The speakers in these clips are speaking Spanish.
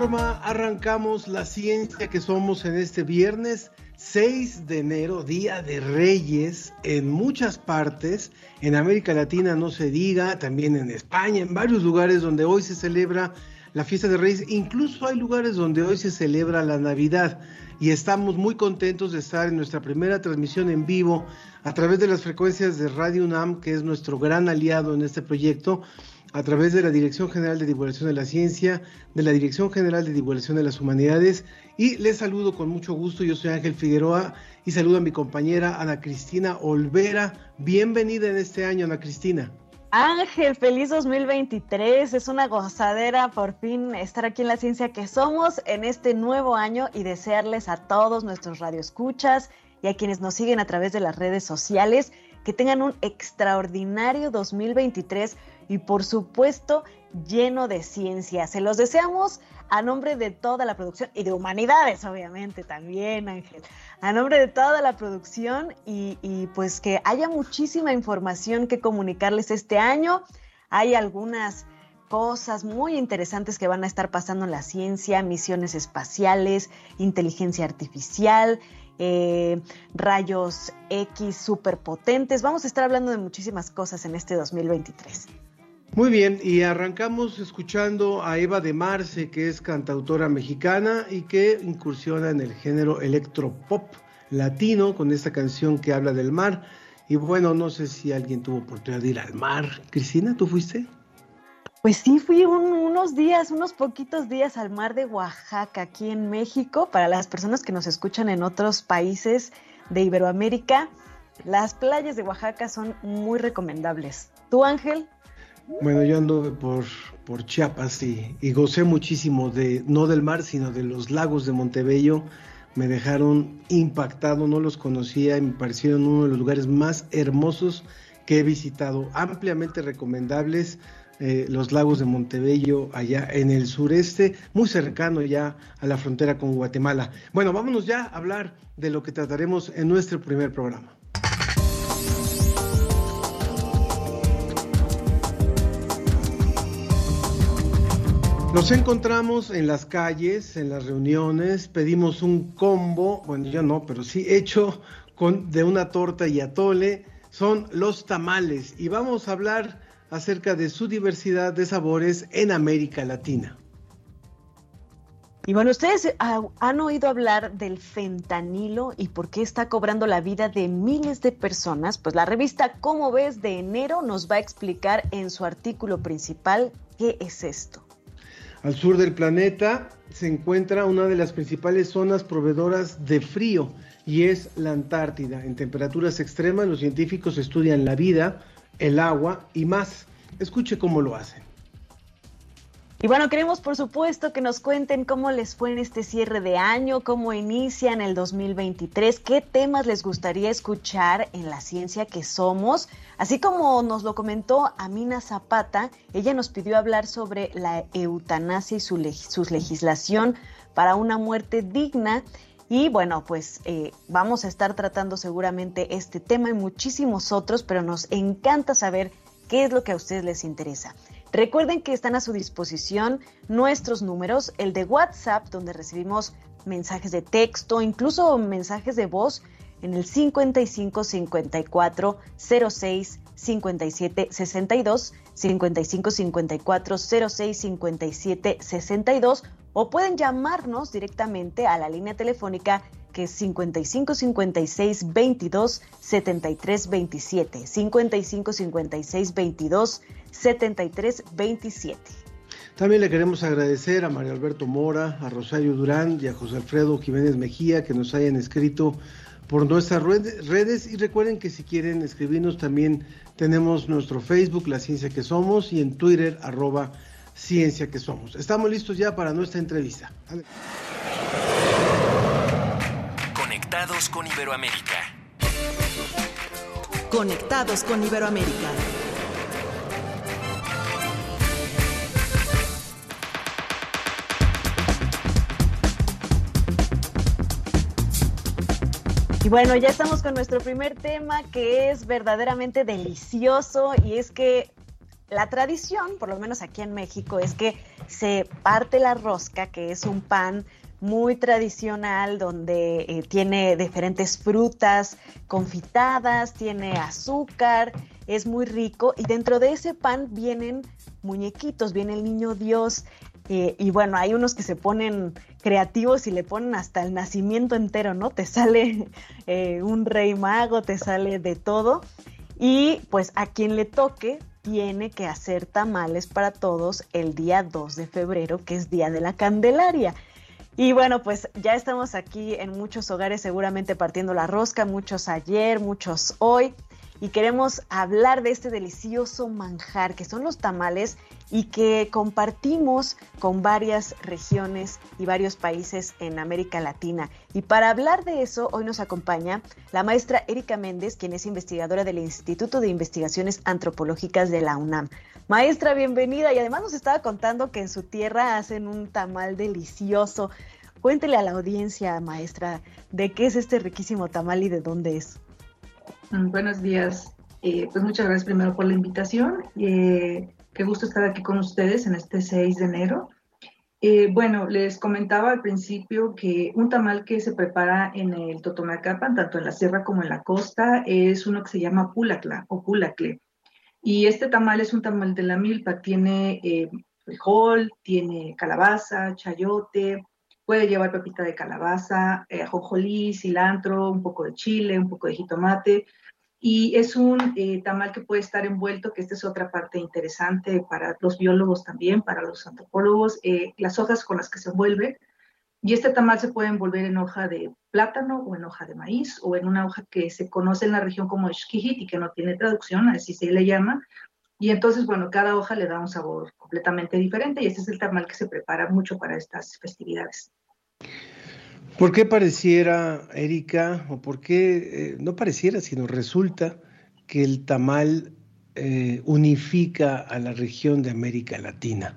Forma arrancamos la ciencia que somos en este viernes 6 de enero, Día de Reyes, en muchas partes, en América Latina no se diga, también en España, en varios lugares donde hoy se celebra la fiesta de Reyes, incluso hay lugares donde hoy se celebra la Navidad y estamos muy contentos de estar en nuestra primera transmisión en vivo a través de las frecuencias de Radio UNAM, que es nuestro gran aliado en este proyecto, a través de la Dirección General de Divulgación de la Ciencia, de la Dirección General de Divulgación de las Humanidades. Y les saludo con mucho gusto, yo soy Ángel Figueroa y saludo a mi compañera Ana Cristina Olvera. Bienvenida en este año, Ana Cristina. Ángel, feliz 2023. Es una gozadera por fin estar aquí en la ciencia que somos en este nuevo año y desearles a todos nuestros radioescuchas y a quienes nos siguen a través de las redes sociales que tengan un extraordinario 2023 y por supuesto lleno de ciencia. Se los deseamos a nombre de toda la producción y de humanidades, obviamente también, Ángel. A nombre de toda la producción y, pues que haya muchísima información que comunicarles este año. Hay algunas cosas muy interesantes que van a estar pasando en la ciencia, misiones espaciales, inteligencia artificial, eh, rayos X superpotentes. Vamos a estar hablando de muchísimas cosas en este 2023. Muy bien, y arrancamos escuchando a Eva de Marce, que es cantautora mexicana y que incursiona en el género electropop latino con esta canción que habla del mar. Y bueno, no sé si alguien tuvo oportunidad de ir al mar. Cristina, ¿tú fuiste? Pues sí, fui un- unos días, unos poquitos días al mar de Oaxaca, aquí en México. Para las personas que nos escuchan en otros países de Iberoamérica, las playas de Oaxaca son muy recomendables. ¿Tú, Ángel? Bueno, yo anduve por, por Chiapas y, y gocé muchísimo de, no del mar, sino de los lagos de Montebello. Me dejaron impactado, no los conocía y me parecieron uno de los lugares más hermosos que he visitado. Ampliamente recomendables eh, los lagos de Montebello, allá en el sureste, muy cercano ya a la frontera con Guatemala. Bueno, vámonos ya a hablar de lo que trataremos en nuestro primer programa. Nos encontramos en las calles, en las reuniones, pedimos un combo, bueno, yo no, pero sí hecho con de una torta y atole, son los tamales y vamos a hablar acerca de su diversidad de sabores en América Latina. Y bueno, ustedes ah, han oído hablar del fentanilo y por qué está cobrando la vida de miles de personas. Pues la revista Cómo ves de enero nos va a explicar en su artículo principal qué es esto. Al sur del planeta se encuentra una de las principales zonas proveedoras de frío y es la Antártida. En temperaturas extremas los científicos estudian la vida, el agua y más. Escuche cómo lo hacen. Y bueno, queremos por supuesto que nos cuenten cómo les fue en este cierre de año, cómo inician el 2023, qué temas les gustaría escuchar en la ciencia que somos. Así como nos lo comentó Amina Zapata, ella nos pidió hablar sobre la eutanasia y su, leg legislación para una muerte digna. Y bueno, pues eh, vamos a estar tratando seguramente este tema y muchísimos otros, pero nos encanta saber qué es lo que a ustedes les interesa. Recuerden que están a su disposición nuestros números, el de WhatsApp, donde recibimos mensajes de texto, incluso mensajes de voz en el 55 54 06 57 62, 55 54 06 57 62, o pueden llamarnos directamente a la línea telefónica que es 55 56 22 73 27. 55 56 22 73 27. También le queremos agradecer a Mario Alberto Mora, a Rosario Durán y a José Alfredo Jiménez Mejía que nos hayan escrito por nuestras redes y recuerden que si quieren escribirnos también tenemos nuestro Facebook, La Ciencia que Somos, y en Twitter, arroba Ciencia que Somos. Estamos listos ya para nuestra entrevista. Conectados con Iberoamérica. Conectados con Iberoamérica. Bueno, ya estamos con nuestro primer tema que es verdaderamente delicioso y es que la tradición, por lo menos aquí en México, es que se parte la rosca, que es un pan muy tradicional donde eh, tiene diferentes frutas confitadas, tiene azúcar, es muy rico y dentro de ese pan vienen muñequitos, viene el niño Dios eh, y bueno, hay unos que se ponen creativos y le ponen hasta el nacimiento entero, ¿no? Te sale eh, un rey mago, te sale de todo. Y pues a quien le toque tiene que hacer tamales para todos el día 2 de febrero, que es Día de la Candelaria. Y bueno, pues ya estamos aquí en muchos hogares seguramente partiendo la rosca, muchos ayer, muchos hoy y queremos hablar de este delicioso manjar que son los tamales y que compartimos con varias regiones y varios países en América Latina. Y para hablar de eso, hoy nos acompaña la maestra Erika Méndez, quien es investigadora del Instituto de Investigaciones Antropológicas de la UNAM. Maestra, bienvenida y además nos estaba contando que en su tierra hacen un tamal delicioso. Cuéntele a la audiencia, maestra, de qué es este riquísimo tamal y de dónde es. Mm, buenos días. Eh, pues muchas gracias primero por la invitación. Eh, qué gusto estar aquí con ustedes en este 6 de enero. Eh, bueno, les comentaba al principio que un tamal que se prepara en el Totonacapan, tanto en la sierra como en la costa, es uno que se llama pulacla o pulacle. Y este tamal es un tamal de la milpa, tiene frijol, tiene calabaza, chayote, puede llevar pepita de calabaza, ajonjolí, cilantro, un poco de chile, un poco de jitomate, y es un eh, tamal que puede estar envuelto, que esta es otra parte interesante para los biólogos también, para los antropólogos, eh, las hojas con las que se envuelve. Y este tamal se puede envolver en hoja de plátano o en hoja de maíz o en una hoja que se conoce en la región como esquijit y que no tiene traducción, así se le llama. Y entonces, bueno, cada hoja le da un sabor completamente diferente y este es el tamal que se prepara mucho para estas festividades. ¿Por qué pareciera, Erika, o por qué eh, no pareciera, sino resulta que el tamal eh, unifica a la región de América Latina?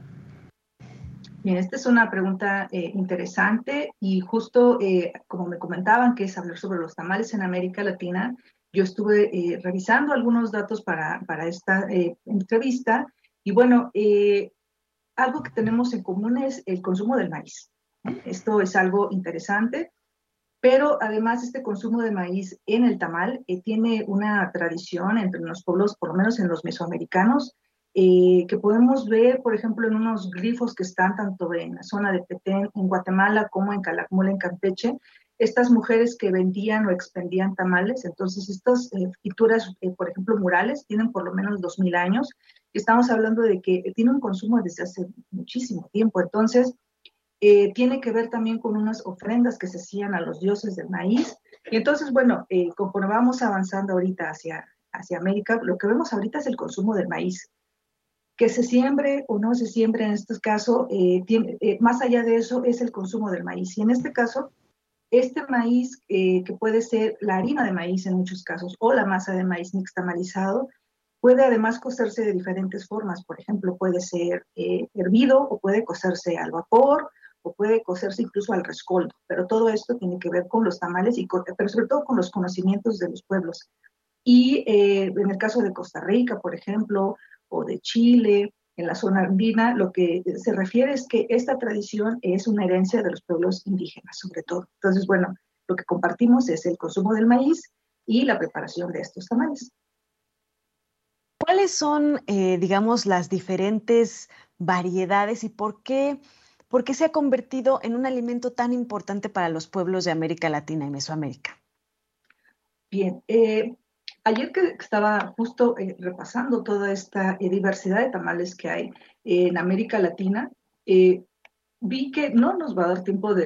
Bien, esta es una pregunta eh, interesante y justo como me comentaban, que es hablar sobre los tamales en América Latina, yo estuve revisando algunos datos para, para esta entrevista y bueno, algo que tenemos en común es el consumo del maíz. Esto es algo interesante, pero además este consumo de maíz en el tamal eh, tiene una tradición entre los pueblos, por lo menos en los mesoamericanos, eh, que podemos ver, por ejemplo, en unos glifos que están tanto en la zona de Petén, en Guatemala, como en Calakmul, en Campeche, estas mujeres que vendían o expendían tamales. Entonces, estas eh, pinturas, por ejemplo, murales, tienen por lo menos 2.000 años. Estamos hablando de que tiene un consumo desde hace muchísimo tiempo. Entonces, eh, tiene que ver también con unas ofrendas que se hacían a los dioses del maíz. Y entonces, bueno, eh, conforme vamos avanzando ahorita hacia, hacia América, lo que vemos ahorita es el consumo del maíz. Que se siembre o no se siembre en este caso, eh, eh, más allá de eso es el consumo del maíz. Y en este caso, este maíz, que puede ser la harina de maíz en muchos casos o la masa de maíz nixtamalizado, puede además cocerse de diferentes formas. Por ejemplo, puede ser hervido o puede cocerse al vapor o puede cocerse incluso al rescoldo, pero todo esto tiene que ver con los tamales, y pero sobre todo con los conocimientos de los pueblos. Y eh, en el caso de Costa Rica, por ejemplo, o de Chile, en la zona andina, lo que se refiere es que esta tradición es una herencia de los pueblos indígenas, sobre todo. Entonces, bueno, lo que compartimos es el consumo del maíz y la preparación de estos tamales. ¿Cuáles son, eh, digamos, las diferentes variedades y por qué ¿por qué se ha convertido en un alimento tan importante para los pueblos de América Latina y Mesoamérica? Bien, eh, ayer que estaba justo eh, repasando toda esta eh, diversidad de tamales que hay en América Latina, vi que no nos va a dar tiempo de,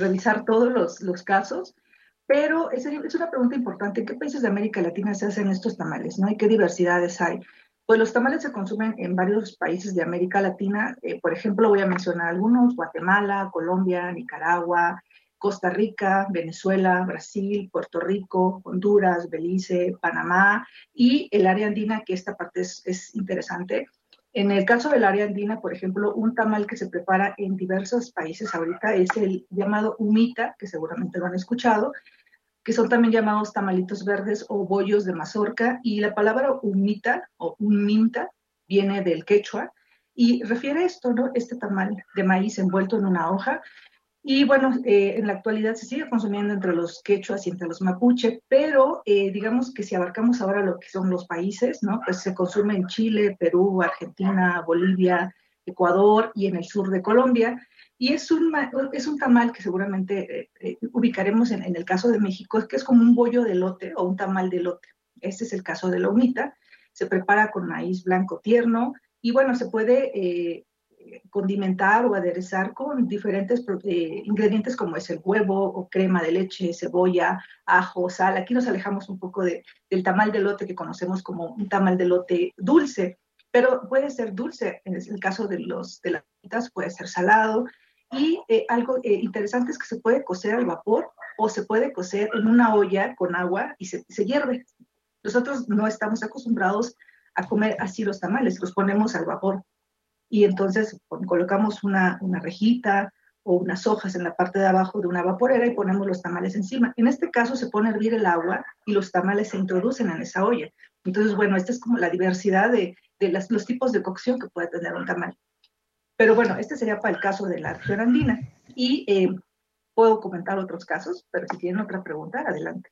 revisar todos los, los casos, pero es, es, una pregunta importante. ¿En qué países de América Latina se hacen estos tamales? ¿no? ¿Y qué diversidades hay? Pues los tamales se consumen en varios países de América Latina. por ejemplo, voy a mencionar algunos, Guatemala, Colombia, Nicaragua, Costa Rica, Venezuela, Brasil, Puerto Rico, Honduras, Belice, Panamá y el área andina, que esta parte es, interesante. En el caso del área andina, por ejemplo, un tamal que se prepara en diversos países ahorita es el llamado humita, que seguramente lo han escuchado, que son también llamados tamalitos verdes o bollos de mazorca. Y la palabra humita o minta viene del quechua y refiere esto, ¿no? Este tamal de maíz envuelto en una hoja y bueno, eh, en la actualidad se sigue consumiendo entre los quechuas y entre los mapuche, pero eh, digamos que si abarcamos ahora lo que son los países, ¿no? Pues se consume en Chile, Perú, Argentina, Bolivia, Ecuador y en el sur de Colombia. Y es un, es un tamal que seguramente eh, ubicaremos en, en, el caso de México, que es como un bollo de lote o un tamal de lote. Este es el caso de la humita. Se prepara con maíz blanco tierno y bueno, se puede condimentar o aderezar con diferentes eh, ingredientes como es el huevo o crema de leche, cebolla, ajo, sal. Aquí nos alejamos un poco de, del tamal de lote que conocemos como un tamal de lote dulce, pero puede ser dulce, en el caso de, los, de las fritas puede ser salado. Y eh, algo eh, interesante es que se puede cocer al vapor o se puede cocer en una olla con agua y se, hierve. Nosotros no estamos acostumbrados a comer así los tamales, los ponemos al vapor y entonces colocamos una, rejita o unas hojas en la parte de abajo de una vaporera y ponemos los tamales encima. En este caso se pone a hervir el agua y los tamales se introducen en esa olla. Entonces, bueno, esta es como la diversidad de, los tipos de cocción que puede tener un tamal. Pero bueno, este sería para el caso de la región andina. Y eh, puedo comentar otros casos, pero si tienen otra pregunta, adelante.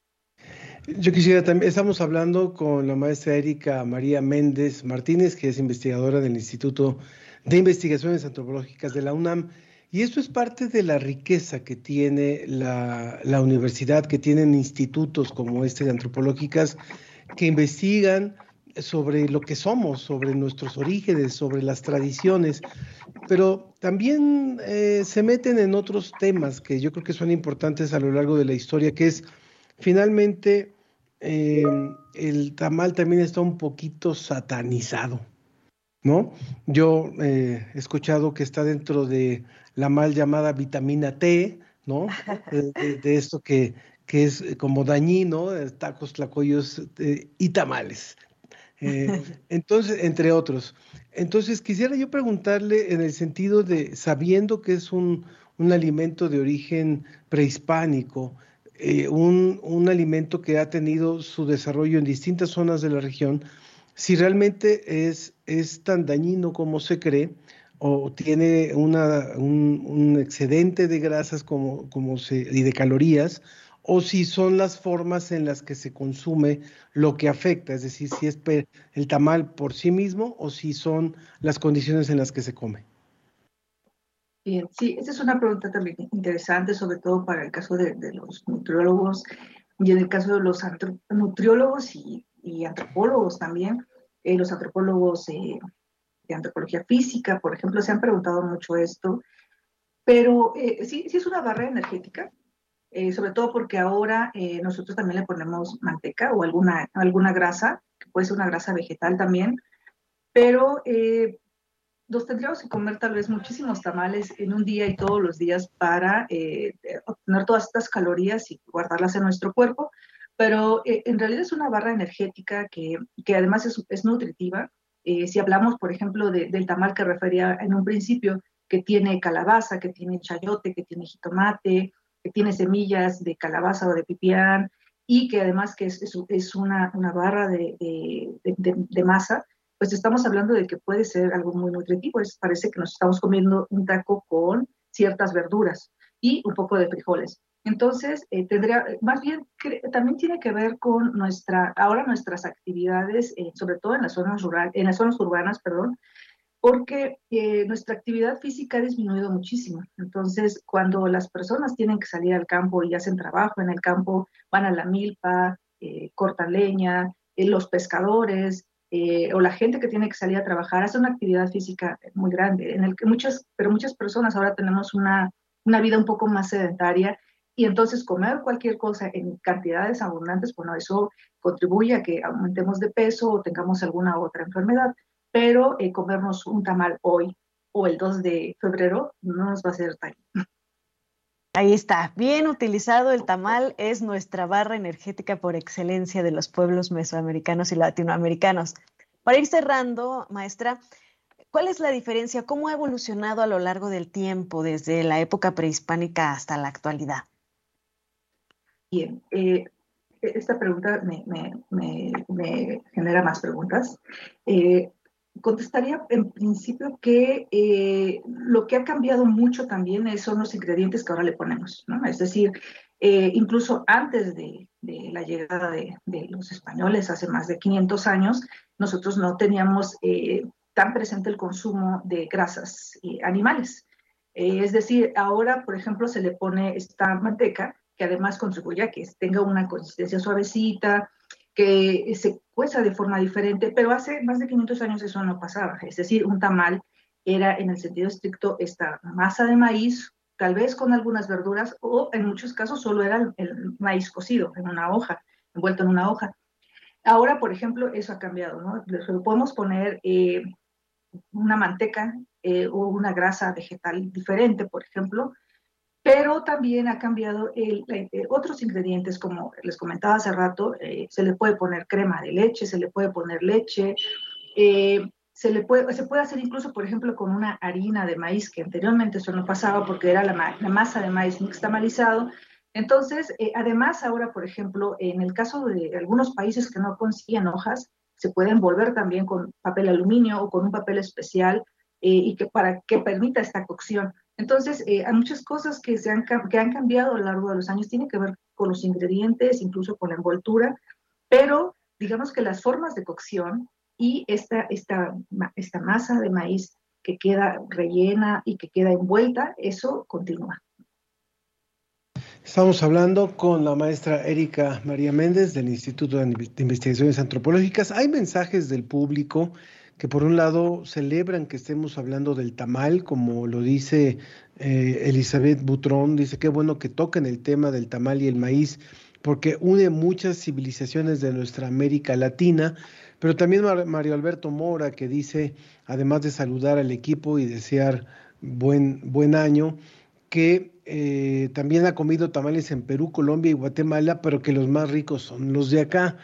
Yo quisiera también, estamos hablando con la maestra Erika María Méndez Martínez, que es investigadora del Instituto de Investigaciones Antropológicas de la UNAM. Y esto es parte de la riqueza que tiene la, universidad, que tienen institutos como este de antropológicas, que investigan sobre lo que somos, sobre nuestros orígenes, sobre las tradiciones, pero también eh, se meten en otros temas que yo creo que son importantes a lo largo de la historia, que es finalmente eh, el tamal también está un poquito satanizado. ¿no? Yo eh, he escuchado que está dentro de la mal llamada vitamina T, ¿no? De, esto que, que, es como dañino, tacos, tlacoyos eh, y tamales. Entonces, entre otros. Entonces, quisiera yo preguntarle en el sentido de, sabiendo que es un, un alimento de origen prehispánico, un, un alimento que ha tenido su desarrollo en distintas zonas de la región, si realmente es, es tan dañino como se cree o tiene una, un, excedente de grasas como, como se, y de calorías, o si son las formas en las que se consume lo que afecta, es decir, si es el tamal por sí mismo o si son las condiciones en las que se come. Bien, sí, esa es una pregunta también interesante, sobre todo para el caso de, los nutriólogos y en el caso de los nutriólogos y antropólogos también, eh, los antropólogos eh, de antropología física, por ejemplo, se han preguntado mucho esto, pero eh, sí, sí es una barrera energética, sobre todo porque ahora nosotros también le ponemos manteca o alguna, alguna grasa, que puede ser una grasa vegetal también, pero nos tendríamos que comer tal vez muchísimos tamales en un día y todos los días para obtener todas estas calorías y guardarlas en nuestro cuerpo pero eh, en realidad es una barra energética que, que además es, nutritiva. Eh, si hablamos, por ejemplo, del tamal que refería en un principio, que tiene calabaza, que tiene chayote, que tiene jitomate, que tiene semillas de calabaza o de pipián, y que además que es, es, una, una, barra de, de, de, masa, pues estamos hablando de que puede ser algo muy nutritivo. Es, parece que nos estamos comiendo un taco con ciertas verduras y un poco de frijoles. Entonces, eh, tendría, más bien, también tiene que ver con nuestra, ahora nuestras actividades, eh, sobre todo en las zonas rurales, en las zonas urbanas, perdón, porque eh, nuestra actividad física ha disminuido muchísimo. Entonces, cuando las personas tienen que salir al campo y hacen trabajo en el campo, van a la milpa, eh, cortan leña, eh, los pescadores o la gente que tiene que salir a trabajar hace una actividad física muy grande, en el que muchas, pero muchas personas ahora tenemos una, una vida un poco más sedentaria y entonces comer cualquier cosa en cantidades abundantes, bueno, eso contribuye a que aumentemos de peso o tengamos alguna otra enfermedad pero eh, comernos un tamal hoy o el 2 de febrero no nos va a hacer daño. Ahí está, bien utilizado el tamal, es nuestra barra energética por excelencia de los pueblos mesoamericanos y latinoamericanos. Para ir cerrando, maestra, ¿cuál es la diferencia? ¿Cómo ha evolucionado a lo largo del tiempo, desde la época prehispánica hasta la actualidad? Bien, eh, esta pregunta me, genera más preguntas. Eh, contestaría en principio que eh, lo que ha cambiado mucho también son los ingredientes que ahora le ponemos, ¿no? Es decir, eh, incluso antes de, la llegada de, los españoles, hace más de 500 años, nosotros no teníamos eh, tan presente el consumo de grasas animales. es decir, ahora, por ejemplo, se le pone esta manteca que además contribuye a que tenga una consistencia suavecita, que se cueza de forma diferente, pero hace más de 500 años eso no pasaba. Es decir, un tamal era en el sentido estricto esta masa de maíz, tal vez con algunas verduras, o en muchos casos solo era el, maíz cocido en una hoja, envuelto en una hoja. Ahora, por ejemplo, eso ha cambiado, ¿no? podemos poner eh, una manteca eh, o una grasa vegetal diferente, por ejemplo, pero también ha cambiado otros ingredientes, como les comentaba hace rato, eh, se le puede poner crema de leche, se le puede poner leche, eh, se, le puede, hacer incluso, por ejemplo, con una harina de maíz, que anteriormente eso no pasaba porque era la, masa de maíz nixtamalizado. Entonces, eh, además ahora, por ejemplo, en el caso de algunos países que no consiguen hojas, se puede envolver también con papel aluminio o con un papel especial y que para que permita esta cocción. Entonces, eh, hay muchas cosas que, se han, que han cambiado a lo largo de los años, tiene que ver con los ingredientes, incluso con la envoltura, pero digamos que las formas de cocción y esta, esta, esta masa de maíz que queda rellena y que queda envuelta, eso continúa. Estamos hablando con la maestra Erika María Méndez del Instituto de Investigaciones Antropológicas. Hay mensajes del público que por un lado celebran que estemos hablando del tamal, como lo dice eh, Elizabeth Butrón, dice qué bueno que toquen el tema del tamal y el maíz, porque une muchas civilizaciones de nuestra América Latina, pero también Mario Alberto Mora, que dice, además de saludar al equipo y desear buen, buen año, que eh, también ha comido tamales en Perú, Colombia y Guatemala, pero que los más ricos son los de acá.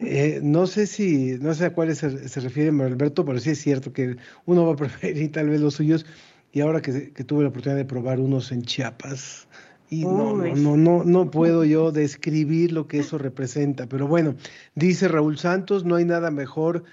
Eh, no sé si, no sé a cuáles se, refiere Alberto, pero sí es cierto que uno va a preferir tal vez los suyos. Y ahora que, tuve la oportunidad de probar unos en Chiapas, y no, no, no, no puedo yo describir lo que eso representa. Pero bueno, dice Raúl Santos, no hay nada mejor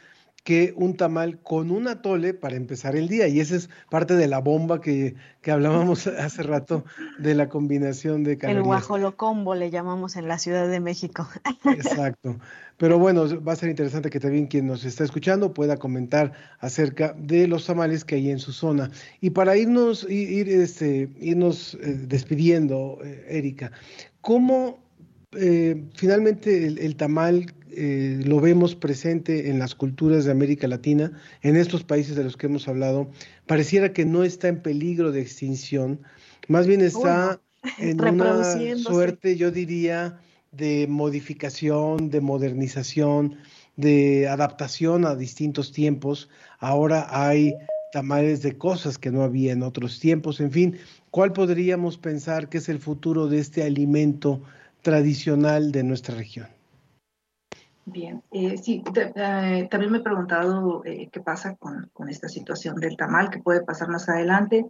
que un tamal con un atole para empezar el día. Y esa es parte de la bomba que, que hablábamos hace rato de la combinación de calorías. El guajolocombo le llamamos en la Ciudad de México. Exacto. Pero bueno, va a ser interesante que también quien nos está escuchando pueda comentar acerca de los tamales que hay en su zona. Y para irnos, ir, este, irnos eh, despidiendo, eh, Erika, ¿cómo eh, finalmente el, tamal eh, lo vemos presente en las culturas de América Latina, en estos países de los que hemos hablado, pareciera que no está en peligro de extinción, más bien está en una suerte, yo diría, de modificación, de modernización, de adaptación a distintos tiempos. Ahora hay tamales de cosas que no había en otros tiempos. En fin, ¿cuál podríamos pensar que es el futuro de este alimento tradicional de nuestra región. Bien, eh, sí, eh, también me he preguntado eh, qué pasa con, esta situación del tamal, qué puede pasar más adelante.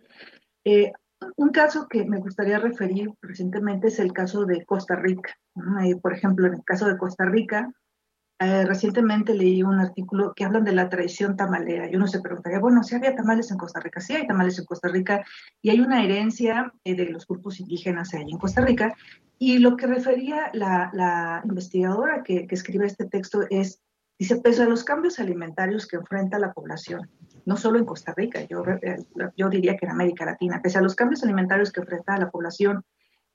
un caso que me gustaría referir recientemente es el caso de Costa Rica. por ejemplo, en el caso de Costa Rica, eh, recientemente leí un artículo que hablan de la tradición tamalera y uno se preguntaría, bueno, si había tamales en Costa Rica, sí hay tamales en Costa Rica y hay una herencia eh, de los grupos indígenas ahí en Costa Rica. Y lo que refería la, investigadora que, escribe este texto es, dice, pese a los cambios alimentarios que enfrenta la población, no solo en Costa Rica, yo, eh, yo diría que en América Latina, pese a los cambios alimentarios que enfrenta la población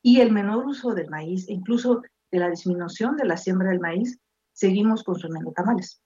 y el menor uso del maíz, incluso de la disminución de la siembra del maíz, seguimos consumiendo tamales.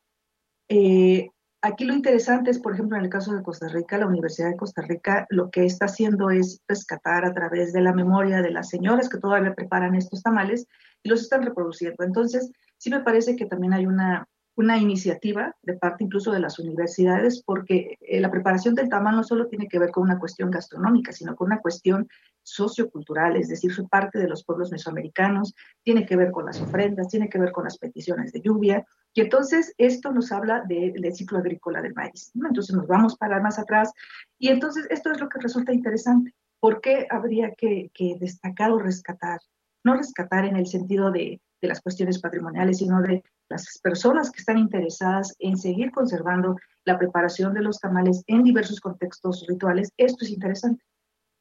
Eh, aquí lo interesante es, por ejemplo, en el caso de Costa Rica, la Universidad de Costa Rica lo que está haciendo es rescatar a través de la memoria de las señoras que todavía preparan estos tamales y los están reproduciendo. Entonces, sí me parece que también hay una, una iniciativa de parte incluso de las universidades, porque eh, la preparación del tamal no solo tiene que ver con una cuestión gastronómica, sino con una cuestión sociocultural, es decir, su parte de los pueblos mesoamericanos, tiene que ver con las ofrendas, tiene que ver con las peticiones de lluvia, y entonces esto nos habla del ciclo agrícola del maíz. Entonces nos vamos para más atrás, y entonces esto es lo que resulta interesante. ¿Por qué habría que, que destacar o rescatar? No rescatar en el sentido de, de las cuestiones patrimoniales, sino de las personas que están interesadas en seguir conservando la preparación de los tamales en diversos contextos rituales, esto es interesante.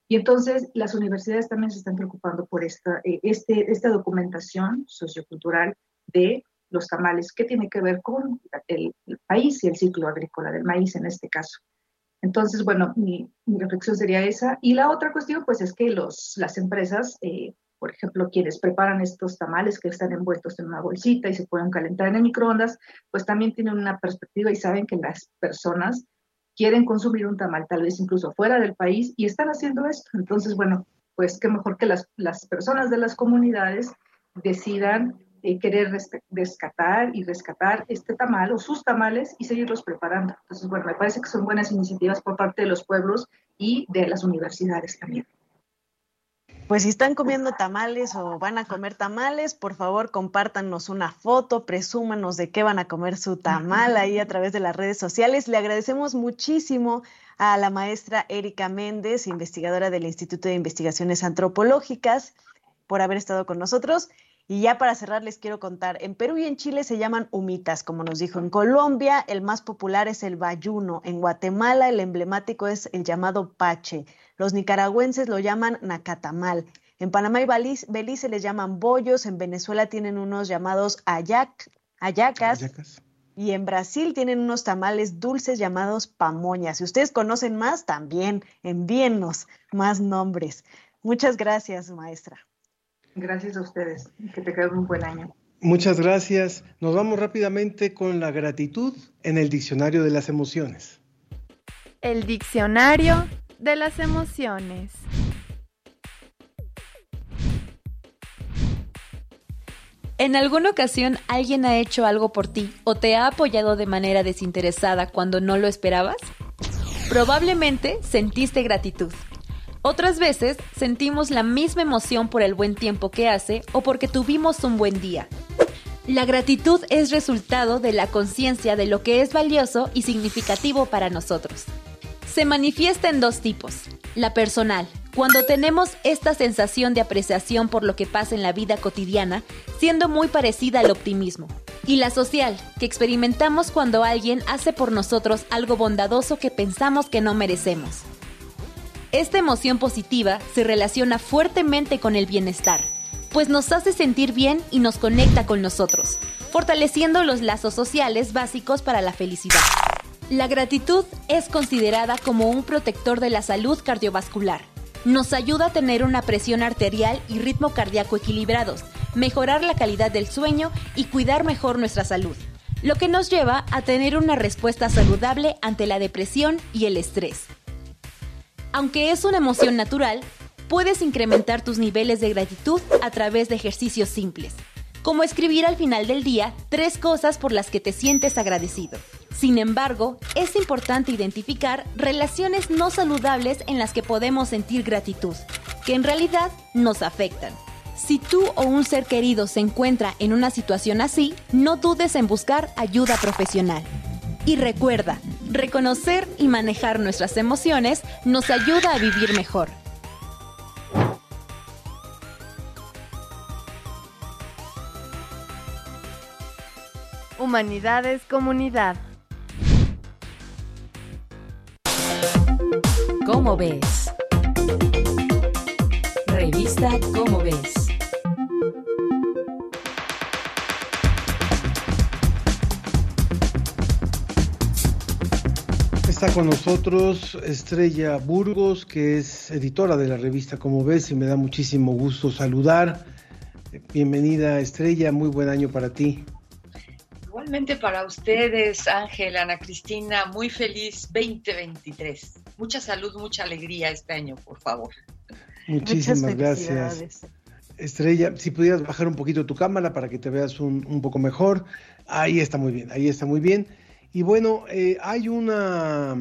Y entonces las universidades también se están preocupando por esta, eh, este, esta documentación sociocultural de los tamales, que tiene que ver con el, país y el ciclo agrícola del maíz en este caso. Entonces, bueno, mi, reflexión sería esa. Y la otra cuestión, pues, es que los, las empresas eh, por ejemplo, quienes preparan estos tamales que están envueltos en una bolsita y se pueden calentar en el microondas, pues también tienen una perspectiva y saben que las personas quieren consumir un tamal, tal vez incluso fuera del país, y están haciendo esto. Entonces, bueno, pues qué mejor que las, personas de las comunidades decidan eh, querer rescatar y rescatar este tamal o sus tamales y seguirlos preparando. Entonces, bueno, me parece que son buenas iniciativas por parte de los pueblos y de las universidades también. Pues si están comiendo tamales o van a comer tamales, por favor compártanos una foto, presúmanos de qué van a comer su tamal ahí a través de las redes sociales. Le agradecemos muchísimo a la maestra Erika Méndez, investigadora del Instituto de Investigaciones Antropológicas, por haber estado con nosotros. Y ya para cerrar les quiero contar, en Perú y en Chile se llaman humitas, como nos dijo. En Colombia el más popular es el bayuno. En Guatemala el emblemático es el llamado pache. Los nicaragüenses lo llaman nacatamal. En Panamá y Belice les llaman bollos. En Venezuela tienen unos llamados ayac, ayacas. Y en Brasil tienen unos tamales dulces llamados pamoñas. Si ustedes conocen más, también envíennos más nombres. Muchas gracias, maestra. Gracias a ustedes. Que te quede un buen año. Muchas gracias. Nos vamos rápidamente con la gratitud en el diccionario de las emociones. El diccionario de las emociones. ¿En alguna ocasión alguien ha hecho algo por ti o te ha apoyado de manera desinteresada cuando no lo esperabas? Probablemente sentiste gratitud. Otras veces sentimos la misma emoción por el buen tiempo que hace o porque tuvimos un buen día. La gratitud es resultado de la conciencia de lo que es valioso y significativo para nosotros. Se manifiesta en dos tipos. La personal, cuando tenemos esta sensación de apreciación por lo que pasa en la vida cotidiana, siendo muy parecida al optimismo. Y la social, que experimentamos cuando alguien hace por nosotros algo bondadoso que pensamos que no merecemos. Esta emoción positiva se relaciona fuertemente con el bienestar, pues nos hace sentir bien y nos conecta con nosotros, fortaleciendo los lazos sociales básicos para la felicidad. La gratitud es considerada como un protector de la salud cardiovascular. Nos ayuda a tener una presión arterial y ritmo cardíaco equilibrados, mejorar la calidad del sueño y cuidar mejor nuestra salud, lo que nos lleva a tener una respuesta saludable ante la depresión y el estrés. Aunque es una emoción natural, puedes incrementar tus niveles de gratitud a través de ejercicios simples, como escribir al final del día tres cosas por las que te sientes agradecido. Sin embargo, es importante identificar relaciones no saludables en las que podemos sentir gratitud, que en realidad nos afectan. Si tú o un ser querido se encuentra en una situación así, no dudes en buscar ayuda profesional. Y recuerda, reconocer y manejar nuestras emociones nos ayuda a vivir mejor. Humanidades Comunidad. ¿Cómo ves? Revista ¿Cómo ves? Está con nosotros Estrella Burgos, que es editora de la revista Como ves, y me da muchísimo gusto saludar. Bienvenida Estrella, muy buen año para ti. Igualmente para ustedes, Ángel, Ana Cristina, muy feliz 2023. Mucha salud, mucha alegría este año, por favor. Muchísimas gracias. Estrella, si pudieras bajar un poquito tu cámara para que te veas un, un poco mejor. Ahí está muy bien, ahí está muy bien. Y bueno, eh, hay una,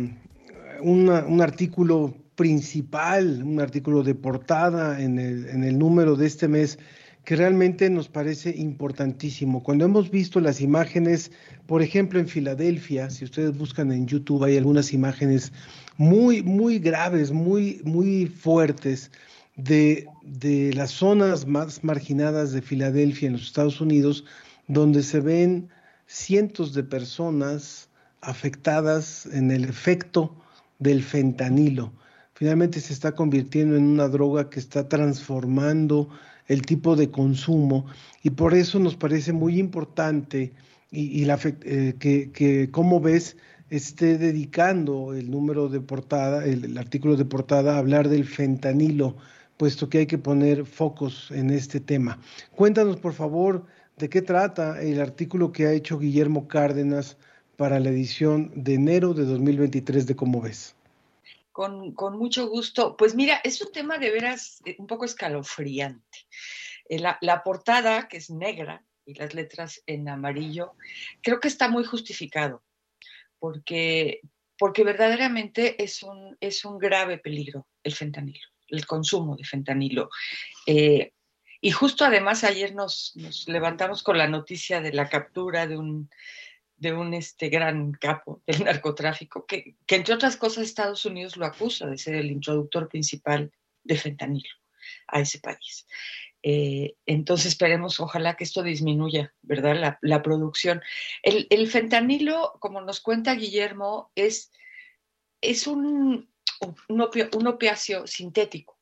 un artículo principal, un artículo de portada en el, en el número de este mes que realmente nos parece importantísimo. Cuando hemos visto las imágenes, por ejemplo, en Filadelfia, si ustedes buscan en YouTube, hay algunas imágenes muy, muy graves, muy, muy fuertes de, de las zonas más marginadas de Filadelfia en los Estados Unidos, donde se ven cientos de personas afectadas en el efecto del fentanilo. Finalmente se está convirtiendo en una droga que está transformando el tipo de consumo y por eso nos parece muy importante y, la, eh, que, como ves, esté dedicando el número de portada, el, el, artículo de portada a hablar del fentanilo, puesto que hay que poner focos en este tema. Cuéntanos, por favor, de qué trata el artículo que ha hecho Guillermo Cárdenas para la edición de enero de 2023 de Cómo ves. Con, con, mucho gusto. Pues mira, es un tema de veras eh, un poco escalofriante. Eh, la, portada, que es negra, y las letras en amarillo, creo que está muy justificado, porque, porque verdaderamente es un, es un grave peligro el fentanilo, el consumo de fentanilo. Eh, y justo además ayer nos, nos, levantamos con la noticia de la captura de un, de un este, gran capo del narcotráfico, que, que, entre otras cosas Estados Unidos lo acusa de ser el introductor principal de fentanilo a ese país. Eh, entonces esperemos, ojalá que esto disminuya, ¿verdad? La, la producción. El, el, fentanilo, como nos cuenta Guillermo, es, es un, un, opio, un opiáceo sintético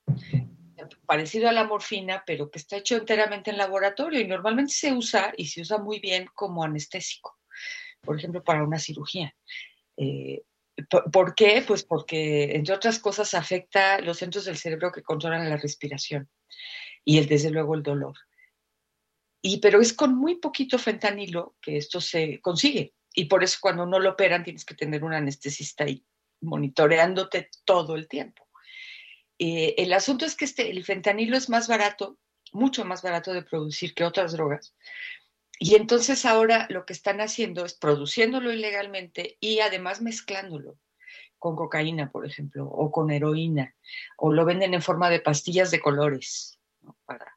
parecido a la morfina, pero que está hecho enteramente en laboratorio y normalmente se usa y se usa muy bien como anestésico, por ejemplo, para una cirugía. Eh, ¿Por qué? Pues porque, entre otras cosas, afecta los centros del cerebro que controlan la respiración y, el, desde luego, el dolor. Y, pero es con muy poquito fentanilo que esto se consigue. Y por eso cuando no lo operan tienes que tener un anestesista ahí monitoreándote todo el tiempo. Eh, el asunto es que este, el fentanilo es más barato, mucho más barato de producir que otras drogas. Y entonces ahora lo que están haciendo es produciéndolo ilegalmente y además mezclándolo con cocaína, por ejemplo, o con heroína, o lo venden en forma de pastillas de colores para,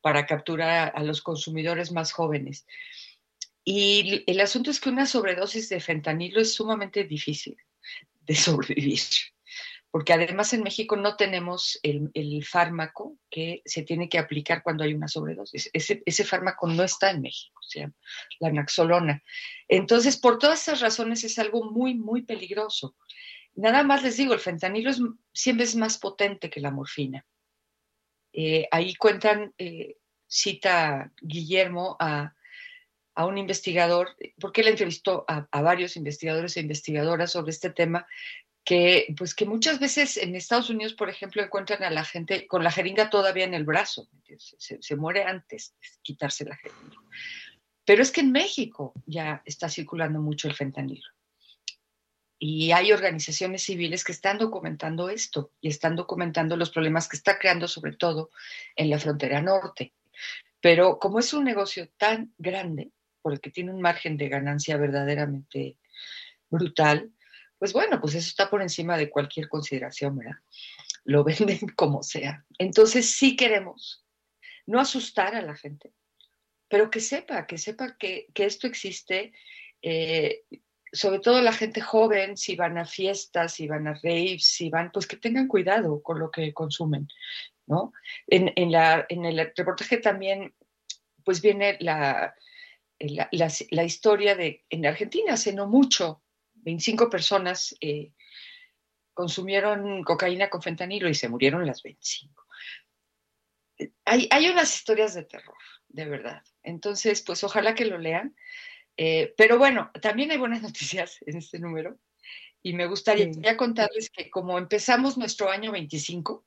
para capturar a los consumidores más jóvenes. Y el asunto es que una sobredosis de fentanilo es sumamente difícil de sobrevivir porque además en México no tenemos el, el, fármaco que se tiene que aplicar cuando hay una sobredosis. Ese, ese fármaco no está en México, se llama la naxolona. Entonces, por todas esas razones es algo muy, muy peligroso. Nada más les digo, el fentanilo es siempre es más potente que la morfina. Eh, ahí cuentan, eh, cita Guillermo a, a, un investigador, porque él entrevistó a varios investigadores e investigadoras sobre este tema, que, pues que muchas veces en Estados Unidos, por ejemplo, encuentran a la gente con la jeringa todavía en el brazo, se, se, muere antes de quitarse la jeringa. Pero es que en México ya está circulando mucho el fentanilo. Y hay organizaciones civiles que están documentando esto y están documentando los problemas que está creando, sobre todo en la frontera norte. Pero como es un negocio tan grande, por el que tiene un margen de ganancia verdaderamente brutal, pues bueno, pues eso está por encima de cualquier consideración, ¿verdad? Lo venden como sea. Entonces sí queremos no asustar a la gente, pero que sepa, que sepa que, que esto existe, eh, sobre todo la gente joven, si van a fiestas, si van a raves, si van, pues que tengan cuidado con lo que consumen, ¿no? En, en, la, en el reportaje también, pues viene la, la, historia de, en Argentina, hace no mucho, 25 personas eh, consumieron cocaína con fentanilo y se murieron las 25. Hay, hay, unas historias de terror, de verdad. Entonces, pues ojalá que lo lean. Eh, pero bueno, también hay buenas noticias en este número. Y me gustaría contarles que como empezamos nuestro año 25, o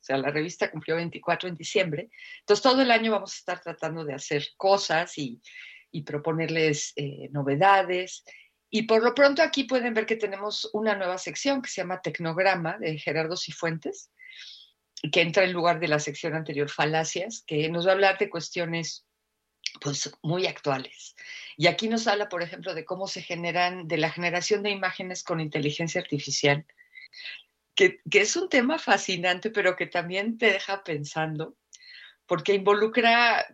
sea, la revista cumplió 24 en diciembre, entonces todo el año vamos a estar tratando de hacer cosas y, proponerles eh, novedades. Y por lo pronto aquí pueden ver que tenemos una nueva sección que se llama Tecnograma de Gerardo Cifuentes, que entra en lugar de la sección anterior Falacias, que nos va a hablar de cuestiones pues muy actuales. Y aquí nos habla, por ejemplo, de cómo se generan, de la generación de imágenes con inteligencia artificial, que, es un tema fascinante, pero que también te deja pensando, porque involucra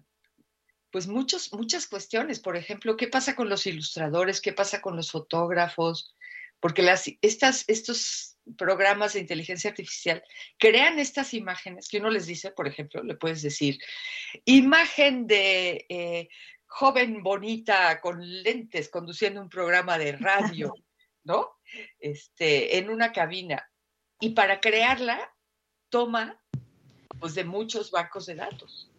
pues muchos, muchas cuestiones. Por ejemplo, ¿qué pasa con los ilustradores? ¿Qué pasa con los fotógrafos? Porque las, estas, estos programas de inteligencia artificial crean estas imágenes que uno les dice, por ejemplo, le puedes decir, imagen de eh, joven bonita con lentes conduciendo un programa de radio, ¿no? Este, en una cabina. Y para crearla, toma pues, de muchos bancos de datos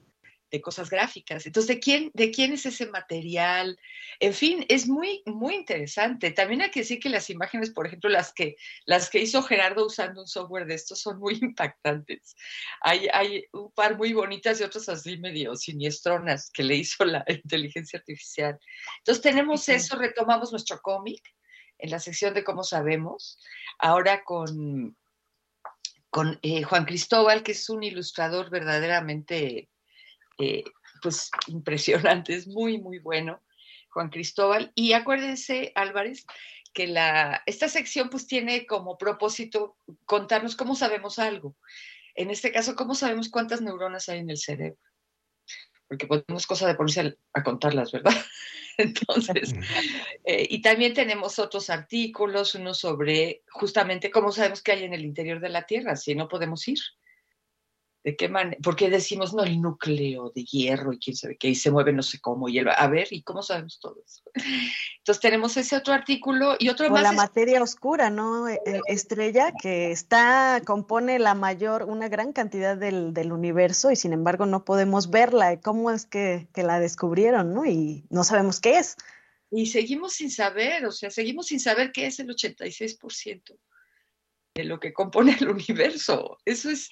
de cosas gráficas. Entonces, ¿de quién, ¿de quién es ese material? En fin, es muy, muy interesante. También hay que decir que las imágenes, por ejemplo, las que, las que hizo Gerardo usando un software de estos son muy impactantes. Hay, hay un par muy bonitas y otras así medio siniestronas que le hizo la inteligencia artificial. Entonces, tenemos eso, retomamos nuestro cómic en la sección de cómo sabemos, ahora con, con eh, Juan Cristóbal, que es un ilustrador verdaderamente eh, pues impresionante, es muy, muy bueno, Juan Cristóbal. Y acuérdense, Álvarez, que la, esta sección pues tiene como propósito contarnos cómo sabemos algo. En este caso, cómo sabemos cuántas neuronas hay en el cerebro. Porque podemos cosa de ponerse a, contarlas, ¿verdad? Entonces, eh, y también tenemos otros artículos, uno sobre justamente cómo sabemos qué hay en el interior de la Tierra, si no podemos ir. ¿De qué manera? Porque decimos, no, el núcleo de hierro y quién sabe qué, y se mueve no sé cómo, y a ver, ¿y cómo sabemos todo eso? Entonces tenemos ese otro artículo y otro o más. la materia oscura, ¿no? E, e, estrella, que está, compone la mayor, una gran cantidad del, del universo y sin embargo no podemos verla. ¿Cómo es que, que la descubrieron, no? Y no sabemos qué es. Y seguimos sin saber, o sea, seguimos sin saber qué es el 86% de lo que compone el universo. Eso es,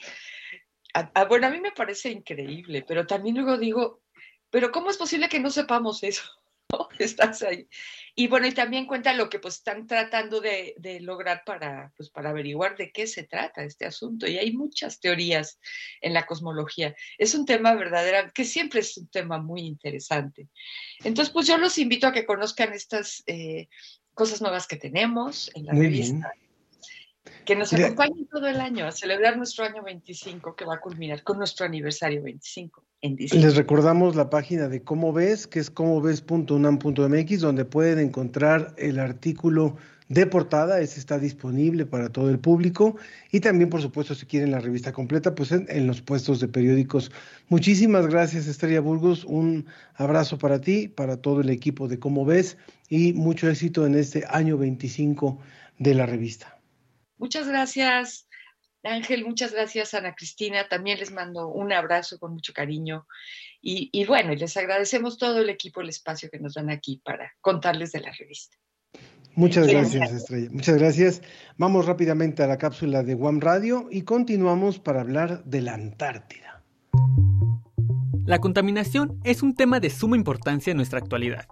bueno, a mí me parece increíble, pero también luego digo, pero ¿cómo es posible que no sepamos eso? Estás ahí. Y bueno, y también cuenta lo que pues están tratando de, lograr para, pues, para averiguar de qué se trata este asunto. Y hay muchas teorías en la cosmología. Es un tema verdadero, que siempre es un tema muy interesante. Entonces, pues yo los invito a que conozcan estas eh, cosas nuevas que tenemos en la revista que nos acompañen todo el año a celebrar nuestro año 25, que va a culminar con nuestro aniversario 25 en diciembre. Les recordamos la página de Cómo Ves, que es comoves.unam.mx, donde pueden encontrar el artículo de portada, ese está disponible para todo el público y también, por supuesto, si quieren la revista completa, pues en, en, los puestos de periódicos. Muchísimas gracias, Estrella Burgos, un abrazo para ti, para todo el equipo de Cómo Ves y mucho éxito en este año 25 de la revista. Muchas gracias, Ángel, muchas gracias, Ana Cristina. También les mando un abrazo con mucho cariño. Y, y bueno, les agradecemos todo el equipo, el espacio que nos dan aquí para contarles de la revista. Muchas gracias, Estrella. Muchas gracias. Vamos rápidamente a la cápsula de Guam Radio y continuamos para hablar de la Antártida. La contaminación es un tema de suma importancia en nuestra actualidad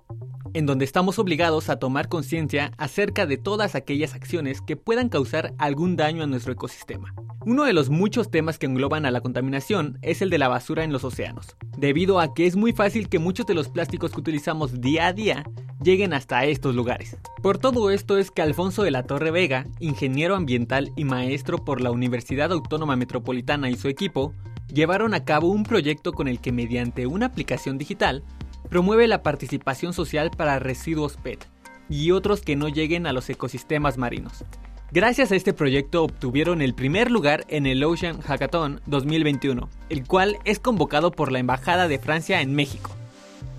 en donde estamos obligados a tomar conciencia acerca de todas aquellas acciones que puedan causar algún daño a nuestro ecosistema. Uno de los muchos temas que engloban a la contaminación es el de la basura en los océanos, debido a que es muy fácil que muchos de los plásticos que utilizamos día a día lleguen hasta estos lugares. Por todo esto es que Alfonso de la Torre Vega, ingeniero ambiental y maestro por la Universidad Autónoma Metropolitana y su equipo, llevaron a cabo un proyecto con el que mediante una aplicación digital promueve la participación social para residuos PET y otros que no lleguen a los ecosistemas marinos. Gracias a este proyecto obtuvieron el primer lugar en el Ocean Hackathon 2021, el cual es convocado por la Embajada de Francia en México.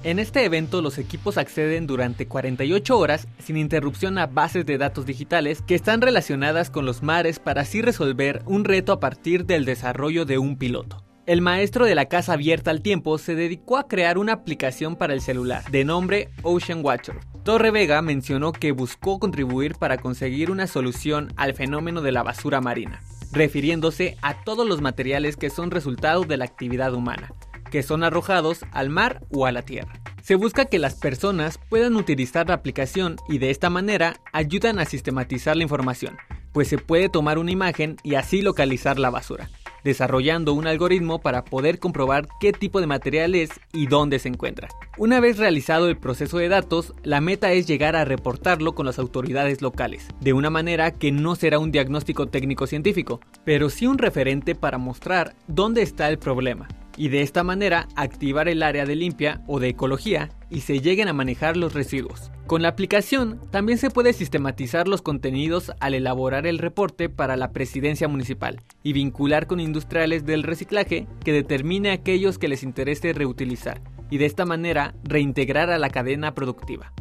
En este evento los equipos acceden durante 48 horas sin interrupción a bases de datos digitales que están relacionadas con los mares para así resolver un reto a partir del desarrollo de un piloto. El maestro de la casa abierta al tiempo se dedicó a crear una aplicación para el celular de nombre Ocean Watcher, Torre Vega mencionó que buscó contribuir para conseguir una solución al fenómeno de la basura marina, refiriéndose a todos los materiales que son resultado de la actividad humana, que son arrojados al mar o a la tierra. Se busca que las personas puedan utilizar la aplicación y de esta manera ayudan a sistematizar la información, pues se puede tomar una imagen y así localizar la basura, desarrollando un algoritmo para poder comprobar qué tipo de material es y dónde se encuentra. Una vez realizado el proceso de datos, la meta es llegar a reportarlo con las autoridades locales, de una manera que no será un diagnóstico técnico científico, pero sí un referente para mostrar dónde está el problema, y de esta manera activar el área de limpia o de ecología y se lleguen a manejar los residuos. Con la aplicación también se puede sistematizar los contenidos al elaborar el reporte para la presidencia municipal y vincular con industriales del reciclaje que determine aquellos que les interese reutilizar y de esta manera reintegrar a la cadena productiva.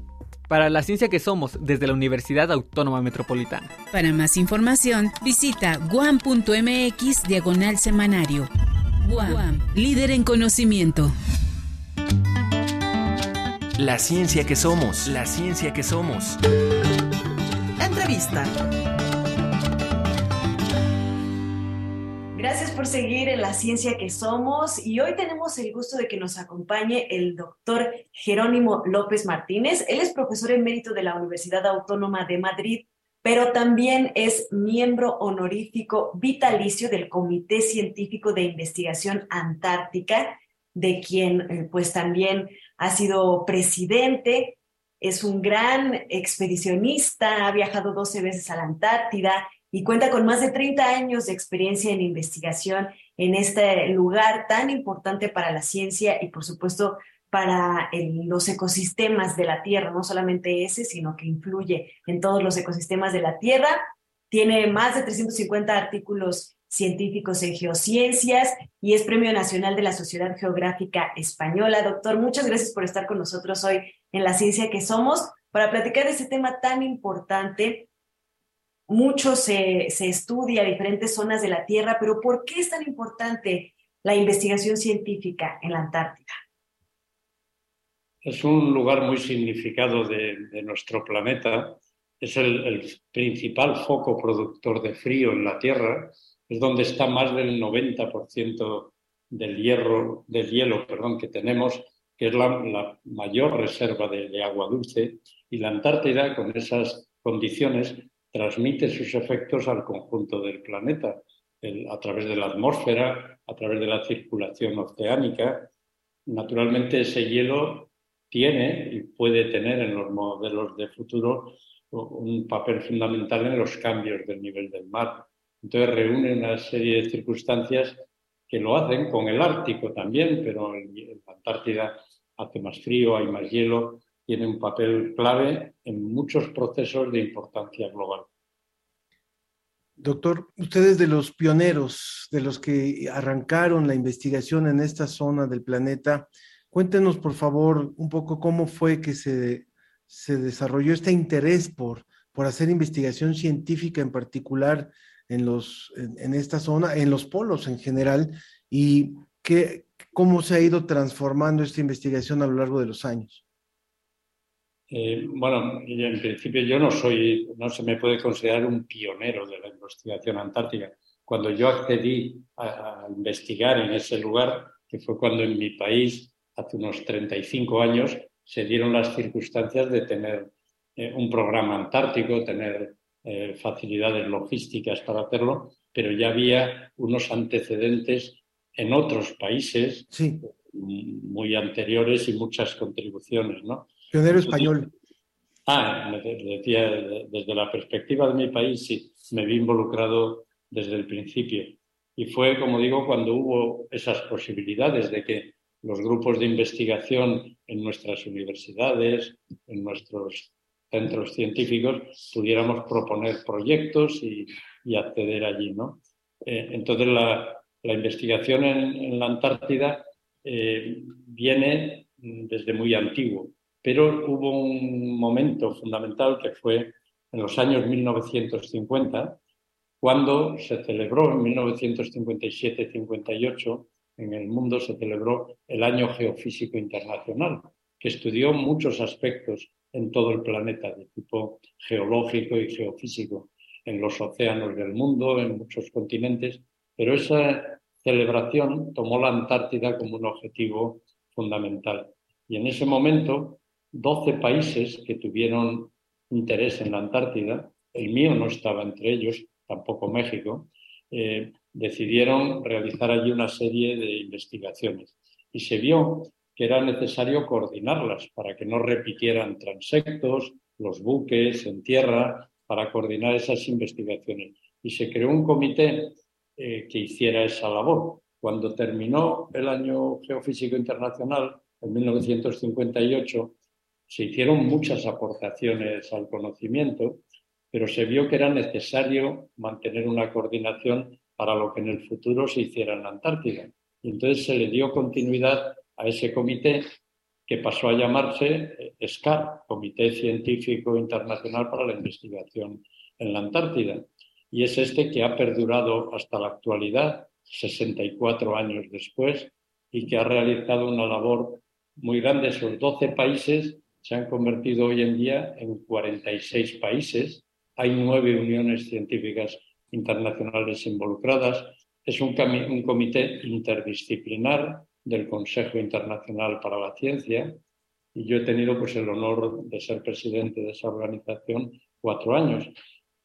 Para la ciencia que somos desde la Universidad Autónoma Metropolitana. Para más información, visita guam.mx diagonal semanario. Guam, líder en conocimiento. La ciencia que somos, la ciencia que somos. Entrevista. Gracias por seguir en la ciencia que somos y hoy tenemos el gusto de que nos acompañe el doctor Jerónimo López Martínez. Él es profesor emérito de la Universidad Autónoma de Madrid, pero también es miembro honorífico vitalicio del Comité Científico de Investigación Antártica, de quien eh, pues también ha sido presidente, es un gran expedicionista, ha viajado 12 veces a la Antártida y cuenta con más de 30 años de experiencia en investigación en este lugar tan importante para la ciencia y por supuesto para los ecosistemas de la Tierra, no solamente ese, sino que influye en todos los ecosistemas de la Tierra. Tiene más de 350 artículos científicos en geociencias y es Premio Nacional de la Sociedad Geográfica Española. Doctor, muchas gracias por estar con nosotros hoy en La Ciencia que Somos para platicar de este tema tan importante. Mucho se, se estudia diferentes zonas de la Tierra, pero ¿por qué es tan importante la investigación científica en la Antártida? Es un lugar muy significado de, nuestro planeta. Es el, principal foco productor de frío en la Tierra es donde está más del 90% del, hierro, del hielo perdón, que tenemos, que es la, mayor reserva de, agua dulce, y la Antártida, con esas condiciones, transmite sus efectos al conjunto del planeta, a través de la atmósfera, a través de la circulación oceánica. Naturalmente, ese hielo tiene y puede tener en los modelos de futuro un papel fundamental en los cambios del nivel del mar. Entonces reúne una serie de circunstancias que lo hacen con el Ártico también, pero en la Antártida hace más frío, hay más hielo, tiene un papel clave en muchos procesos de importancia global. Doctor, ustedes de los pioneros, de los que arrancaron la investigación en esta zona del planeta, cuéntenos por favor un poco cómo fue que se, se desarrolló este interés por, por hacer investigación científica en particular en, los, en, esta zona, en los polos en general, y qué, cómo se ha ido transformando esta investigación a lo largo de los años. Eh, bueno, en principio yo no soy, no se me puede considerar un pionero de la investigación antártica. Cuando yo accedí a, a investigar en ese lugar, que fue cuando en mi país, hace unos 35 años, se dieron las circunstancias de tener eh, un programa antártico, tener eh, facilidades logísticas para hacerlo, pero ya había unos antecedentes en otros países sí. muy anteriores y muchas contribuciones, ¿no? Pionero español. Ah, decía, desde la perspectiva de mi país, sí, me vi involucrado desde el principio. Y fue, como digo, cuando hubo esas posibilidades de que los grupos de investigación en nuestras universidades, en nuestros centros científicos pudiéramos proponer proyectos y, acceder allí, ¿no? Eh, entonces la, investigación en, en, la Antártida eh, viene desde muy antiguo, pero hubo un momento fundamental que fue en los años 1950, cuando se celebró en 1957-58 en el mundo se celebró el Año Geofísico Internacional, que estudió muchos aspectos en todo el planeta, de tipo geológico y geofísico, en los océanos del mundo, en muchos continentes, pero esa celebración tomó la Antártida como un objetivo fundamental. Y en ese momento, 12 países que tuvieron interés en la Antártida, el mío no estaba entre ellos, tampoco México, eh, decidieron realizar allí una serie de investigaciones. Y se vio que era necesario coordinarlas para que no repitieran transectos, los buques en tierra, para coordinar esas investigaciones. Y se creó un comité eh, que hiciera esa labor. Cuando terminó el año geofísico internacional, en 1958, se hicieron muchas aportaciones al conocimiento, pero se vio que era necesario mantener una coordinación para lo que en el futuro se hiciera en la Antártida. Y entonces se le dio continuidad a ese comité que pasó a llamarse eh, SCAR, Comité Científico Internacional para la Investigación en la Antártida. Y es este que ha perdurado hasta la actualidad, 64 años después, y que ha realizado una labor muy grande. Esos 12 países se han convertido hoy en día en 46 países. Hay nueve uniones científicas internacionales involucradas. Es un, comité interdisciplinar del Consejo Internacional para la Ciencia y yo he tenido pues, el honor de ser presidente de esa organización cuatro años.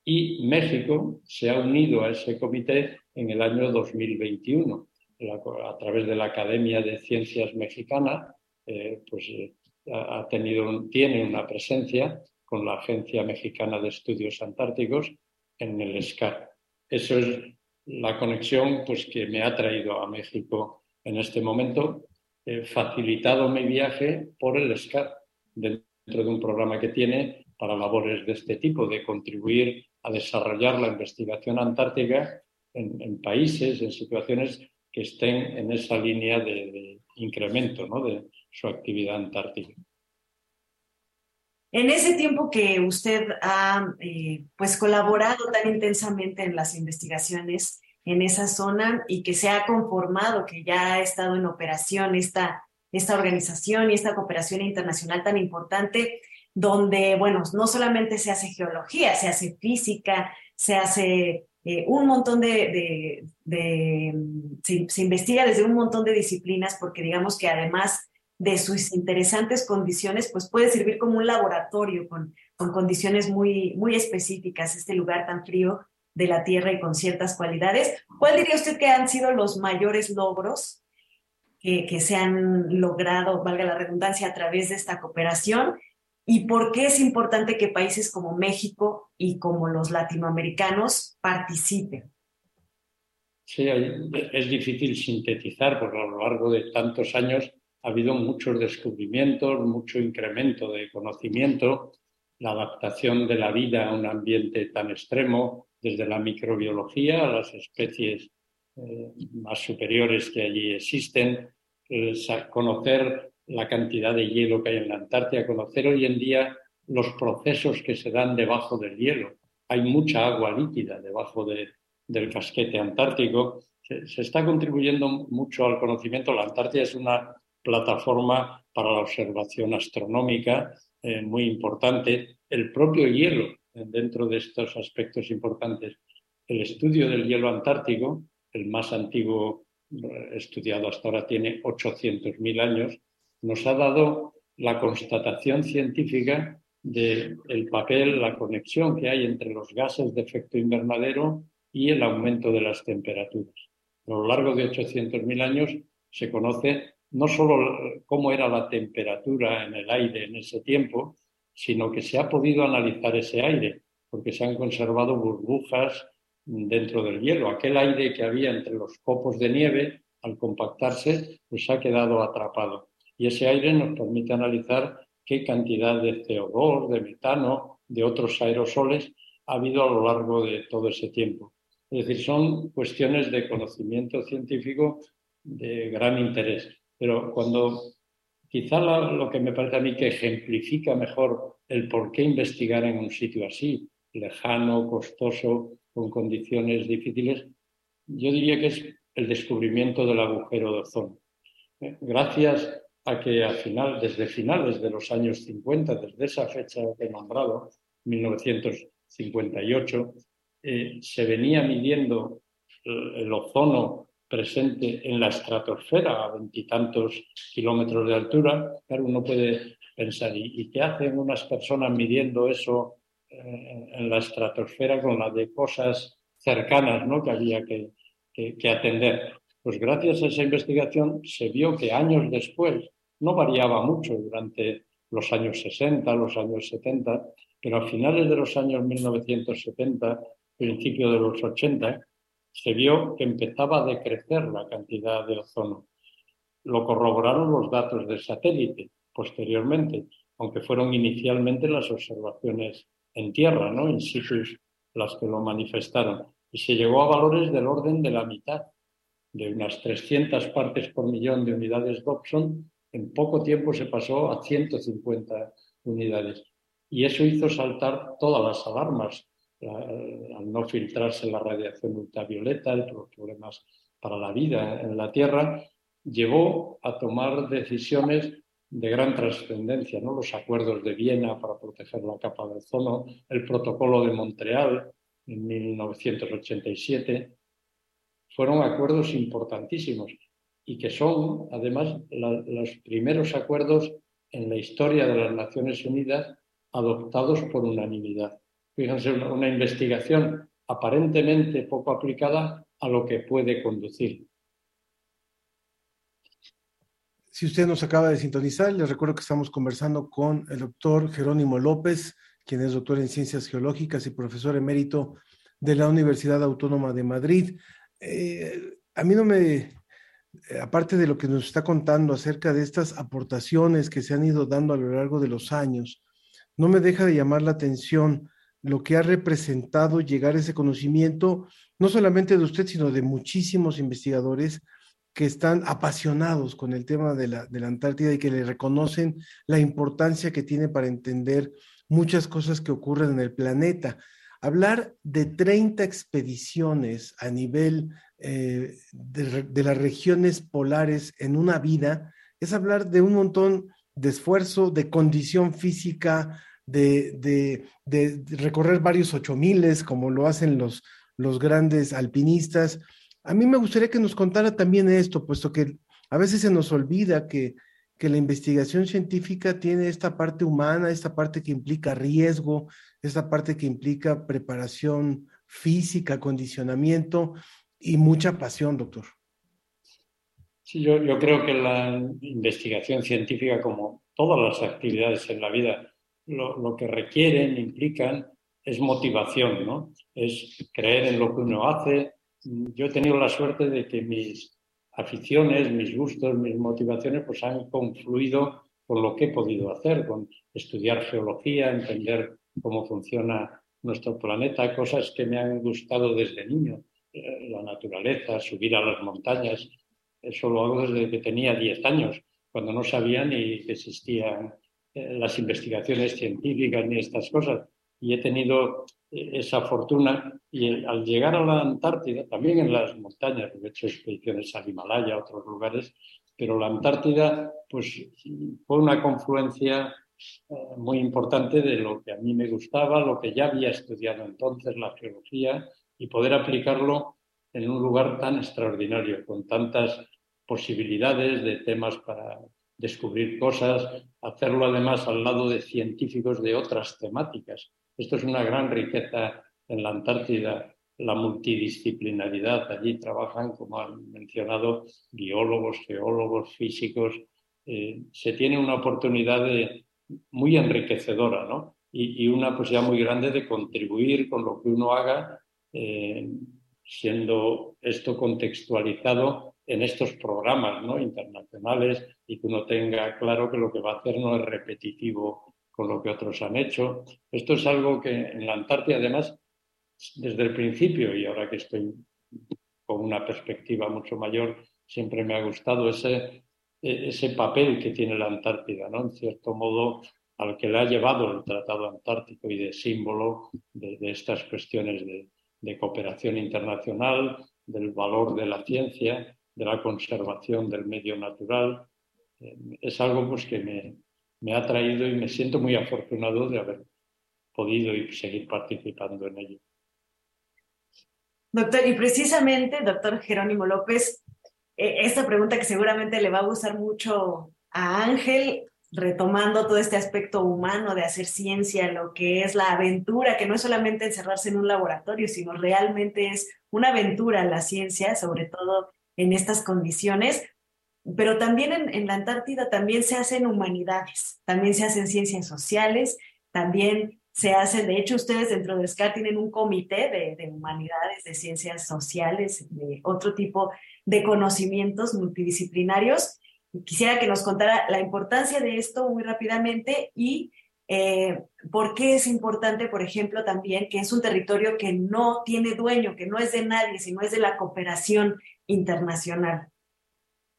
Y México se ha unido a ese comité en el año 2021 a través de la Academia de Ciencias Mexicana, eh, pues eh, ha tenido, tiene una presencia con la Agencia Mexicana de Estudios Antárticos en el SCAR. Eso es la conexión pues, que me ha traído a México en este momento, he facilitado mi viaje por el SCAR, dentro de un programa que tiene para labores de este tipo, de contribuir a desarrollar la investigación antártica en, países, en situaciones que estén en esa línea de, incremento de su actividad antártica. En ese tiempo que usted ha eh, pues colaborado tan intensamente en las investigaciones, en esa zona y que se ha conformado, que ya ha estado en operación esta, esta organización y esta cooperación internacional tan importante, donde, bueno, no solamente se hace geología, se hace física, se hace eh, un montón de, se, investiga desde un montón de disciplinas, porque digamos que además de sus interesantes condiciones, pues puede servir como un laboratorio con, con condiciones muy, muy específicas, este lugar tan frío de la Tierra y con ciertas cualidades. ¿Cuál diría usted que han sido los mayores logros que, se han logrado, valga la redundancia, a través de esta cooperación? ¿Y por qué es importante que países como México y como los latinoamericanos participen? Sí, es difícil sintetizar porque a lo largo de tantos años ha habido muchos descubrimientos, mucho incremento de conocimiento, la adaptación de la vida a un ambiente tan extremo, desde la microbiología a las especies eh, más superiores que allí existen, conocer la cantidad de hielo que hay en la Antártida, conocer hoy en día los procesos que se dan debajo del hielo. Hay mucha agua líquida debajo del casquete antártico. Se, está contribuyendo mucho al conocimiento. La Antártida es una plataforma para la observación astronómica eh, muy importante. El propio hielo dentro de estos aspectos importantes. El estudio del hielo antártico, el más antiguo eh, estudiado hasta ahora, tiene 800.000 años, nos ha dado la constatación científica del papel, la conexión que hay entre los gases de efecto invernadero y el aumento de las temperaturas. A lo largo de 800.000 años se conoce no solo cómo era la temperatura en el aire en ese tiempo, sino que se ha podido analizar ese aire, porque se han conservado burbujas dentro del hielo. Aquel aire que había entre los copos de nieve, al compactarse, pues ha quedado atrapado. Y ese aire nos permite analizar qué cantidad de CO2, de metano, de otros aerosoles ha habido a lo largo de todo ese tiempo. Es decir, son cuestiones de conocimiento científico de gran interés. Pero cuando Quizá lo que me parece a mí que ejemplifica mejor el por qué investigar en un sitio así, lejano, costoso, con condiciones difíciles, yo diría que es el descubrimiento del agujero de ozono. Eh, gracias a que a final, desde finales de los años 50, desde esa fecha que he nombrado, 1958, eh, se venía midiendo el ozono presente en la estratosfera a veintitantos kilómetros de altura. Claro, uno puede pensar, ¿y, qué hacen unas personas midiendo eso eh, en la estratosfera con la de cosas cercanas ¿no? que había que, que atender? Pues gracias a esa investigación se vio que años después, no variaba mucho durante los años 60, los años 70, pero a finales de los años 1970, principio de los 80, se vio que empezaba a decrecer la cantidad de ozono. Lo corroboraron los datos del satélite posteriormente, aunque fueron inicialmente las observaciones en tierra, ¿no? in situ, las que lo manifestaron. Y se llegó a valores del orden de la mitad, de unas 300 partes por millón de unidades Dobson, en poco tiempo se pasó a 150 unidades. Y eso hizo saltar todas las alarmas al no filtrarse la radiación ultravioleta, los problemas para la vida en la Tierra, llevó a tomar decisiones de gran trascendencia, ¿no? los acuerdos de Viena para proteger la capa de ozono, el protocolo de Montreal en 1987, fueron acuerdos importantísimos y que son además los primeros acuerdos en la historia de las Naciones Unidas adoptados por unanimidad. Fíjense, una, investigación aparentemente poco aplicada a lo que puede conducir. Si usted nos acaba de sintonizar, les recuerdo que estamos conversando con el doctor Jerónimo López, quien es doctor en ciencias geológicas y profesor emérito de la Universidad Autónoma de Madrid. Eh, a mí no me, eh, aparte de lo que nos está contando acerca de estas aportaciones que se han ido dando a lo largo de los años, no me deja de llamar la atención lo que ha representado llegar a ese conocimiento, no solamente de usted, sino de muchísimos investigadores que están apasionados con el tema de la, de la Antártida y que le reconocen la importancia que tiene para entender muchas cosas que ocurren en el planeta. Hablar de 30 expediciones a nivel eh, de, de, las regiones polares en una vida es hablar de un montón de esfuerzo, de condición física, de, recorrer varios ocho miles, como lo hacen los, los grandes alpinistas. A mí me gustaría que nos contara también esto, puesto que a veces se nos olvida que, que la investigación científica tiene esta parte humana, esta parte que implica riesgo, esta parte que implica preparación física, condicionamiento y mucha pasión, doctor. Sí, yo, yo creo que la investigación científica, como todas las actividades en la vida, lo, que requieren, implican, es motivación, ¿no? Es creer en lo que uno hace. Yo he tenido la suerte de que mis aficiones, mis gustos, mis motivaciones, pues han confluido con lo que he podido hacer, con estudiar geología, entender cómo funciona nuestro planeta, cosas que me han gustado desde niño, eh, la naturaleza, subir a las montañas. Eso lo hago desde que tenía 10 años, cuando no sabía ni que existían las investigaciones científicas ni estas cosas. Y he tenido eh, esa fortuna y al llegar a la Antártida, también en las montañas, he hecho expediciones al Himalaya, a otros lugares, pero la Antártida pues fue una confluencia eh, muy importante de lo que a mí me gustaba, lo que ya había estudiado entonces, la geología, y poder aplicarlo en un lugar tan extraordinario, con tantas posibilidades de temas para descubrir cosas, hacerlo además al lado de científicos de otras temáticas. Esto es una gran riqueza en la Antártida, la multidisciplinaridad. Allí trabajan, como han mencionado, biólogos, geólogos, físicos. Eh, se tiene una oportunidad muy enriquecedora ¿no? y, una posibilidad muy grande de contribuir con lo que uno haga, eh, siendo esto contextualizado en estos programas ¿no? internacionales y que uno tenga claro que lo que va a hacer no es repetitivo con lo que otros han hecho. Esto es algo que en la Antártida, además, desde el principio y ahora que estoy con una perspectiva mucho mayor, siempre me ha gustado ese, ese papel que tiene la Antártida, ¿no? en cierto modo, al que le ha llevado el Tratado Antártico y de símbolo de, estas cuestiones de, de cooperación internacional, del valor de la ciencia de la conservación del medio natural eh, es algo pues, que me, me ha traído y me siento muy afortunado de haber podido y seguir participando en ello. Doctor, y precisamente, doctor Jerónimo López, eh, esta pregunta que seguramente le va a gustar mucho a Ángel, retomando todo este aspecto humano de hacer ciencia, lo que es la aventura, que no es solamente encerrarse en un laboratorio, sino realmente es una aventura la ciencia, sobre todo en estas condiciones. Pero también en, la Antártida también se hacen humanidades, también se hacen ciencias sociales, también se hace, de hecho ustedes dentro de SCAR tienen un comité de, humanidades, de ciencias sociales, de otro tipo de conocimientos multidisciplinarios. quisiera que nos contara la importancia de esto muy rápidamente y eh, por qué es importante, por ejemplo, también que es un territorio que no tiene dueño, que no es de nadie, sino es de la cooperación internacional.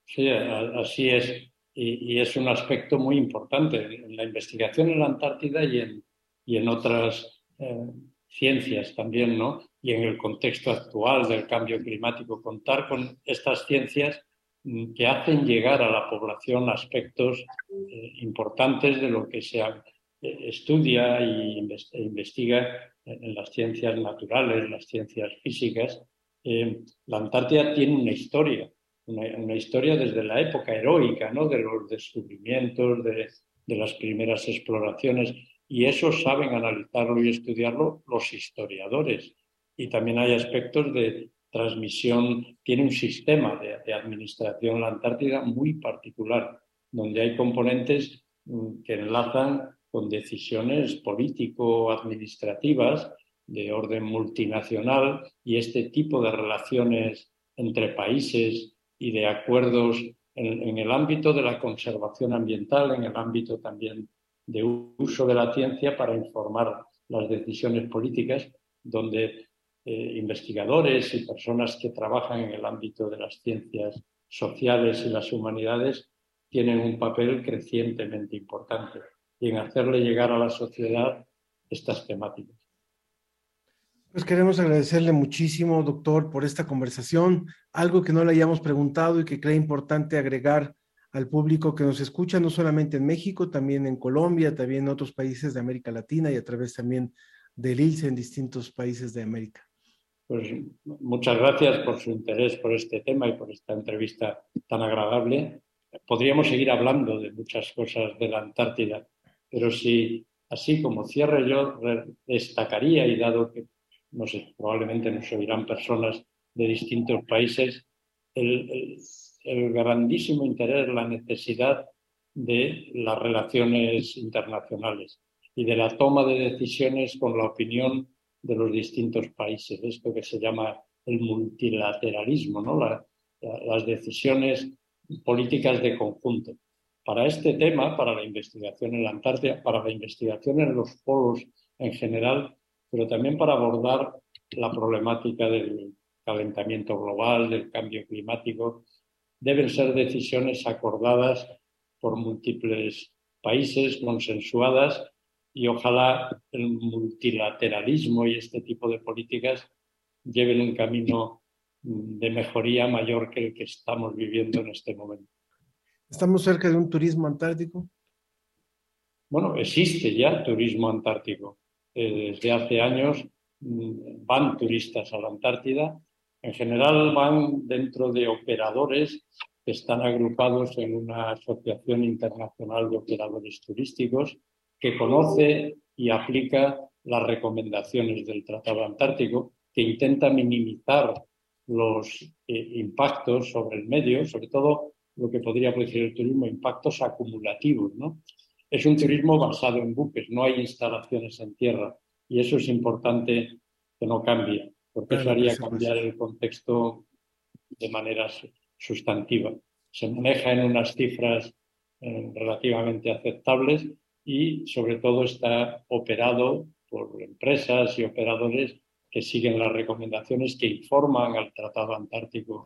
Sí, así es. Y, es un aspecto muy importante en la investigación en la Antártida y en, y en otras eh, ciencias también, ¿no? Y en el contexto actual del cambio climático, contar con estas ciencias mm, que hacen llegar a la población aspectos eh, importantes de lo que se eh, estudia e investiga en las ciencias naturales, las ciencias físicas. La Antártida tiene una historia, una, historia desde la época heroica, ¿no? de los descubrimientos, de, de las primeras exploraciones y eso saben analizarlo y estudiarlo los historiadores. Y también hay aspectos de transmisión, tiene un sistema de, administración la Antártida muy particular, donde hay componentes mm, que enlazan con decisiones político-administrativas de orden multinacional y este tipo de relaciones entre países y de acuerdos en, el ámbito de la conservación ambiental, en el ámbito también de uso de la ciencia para informar las decisiones políticas, donde eh, investigadores y personas que trabajan en el ámbito de las ciencias sociales y las humanidades tienen un papel crecientemente importante y en hacerle llegar a la sociedad estas temáticas. Pues queremos agradecerle muchísimo, doctor, por esta conversación. Algo que no le hayamos preguntado y que cree importante agregar al público que nos escucha, no solamente en México, también en Colombia, también en otros países de América Latina y a través también del ILSE en distintos países de América. Pues muchas gracias por su interés por este tema y por esta entrevista tan agradable. Podríamos seguir hablando de muchas cosas de la Antártida, pero si así como cierre yo destacaría y dado que no sé, probablemente nos oirán personas de distintos países, el grandísimo interés, la necesidad de las relaciones internacionales y de la toma de decisiones con la opinión de los distintos países, esto que se llama el multilateralismo, ¿no? las decisiones políticas de conjunto. Para este tema, para la investigación en la Antártida, para la investigación en los polos en general, pero también para abordar la problemática del calentamiento global, del cambio climático, deben ser decisiones acordadas por múltiples países, consensuadas, y ojalá el multilateralismo y este tipo de políticas lleven un camino de mejoría mayor que el que estamos viviendo en este momento. ¿Estamos cerca de un turismo antártico? Bueno, existe ya turismo antártico. Eh, desde hace años mm, van turistas a la Antártida en general van dentro de operadores que están agrupados en una asociación internacional de operadores turísticos que conoce y aplica las recomendaciones del Tratado Antártico, que intenta minimizar los eh, impactos sobre el medio, sobre todo lo que podría decir el turismo, impactos acumulativos. ¿no? Es un turismo basado en buques, no hay instalaciones en tierra y eso es importante que no cambie porque eso haría cambiar el contexto de manera sustantiva. Se maneja en unas cifras eh, relativamente aceptables y sobre todo está operado por empresas y operadores que siguen las recomendaciones que informan al Tratado Antártico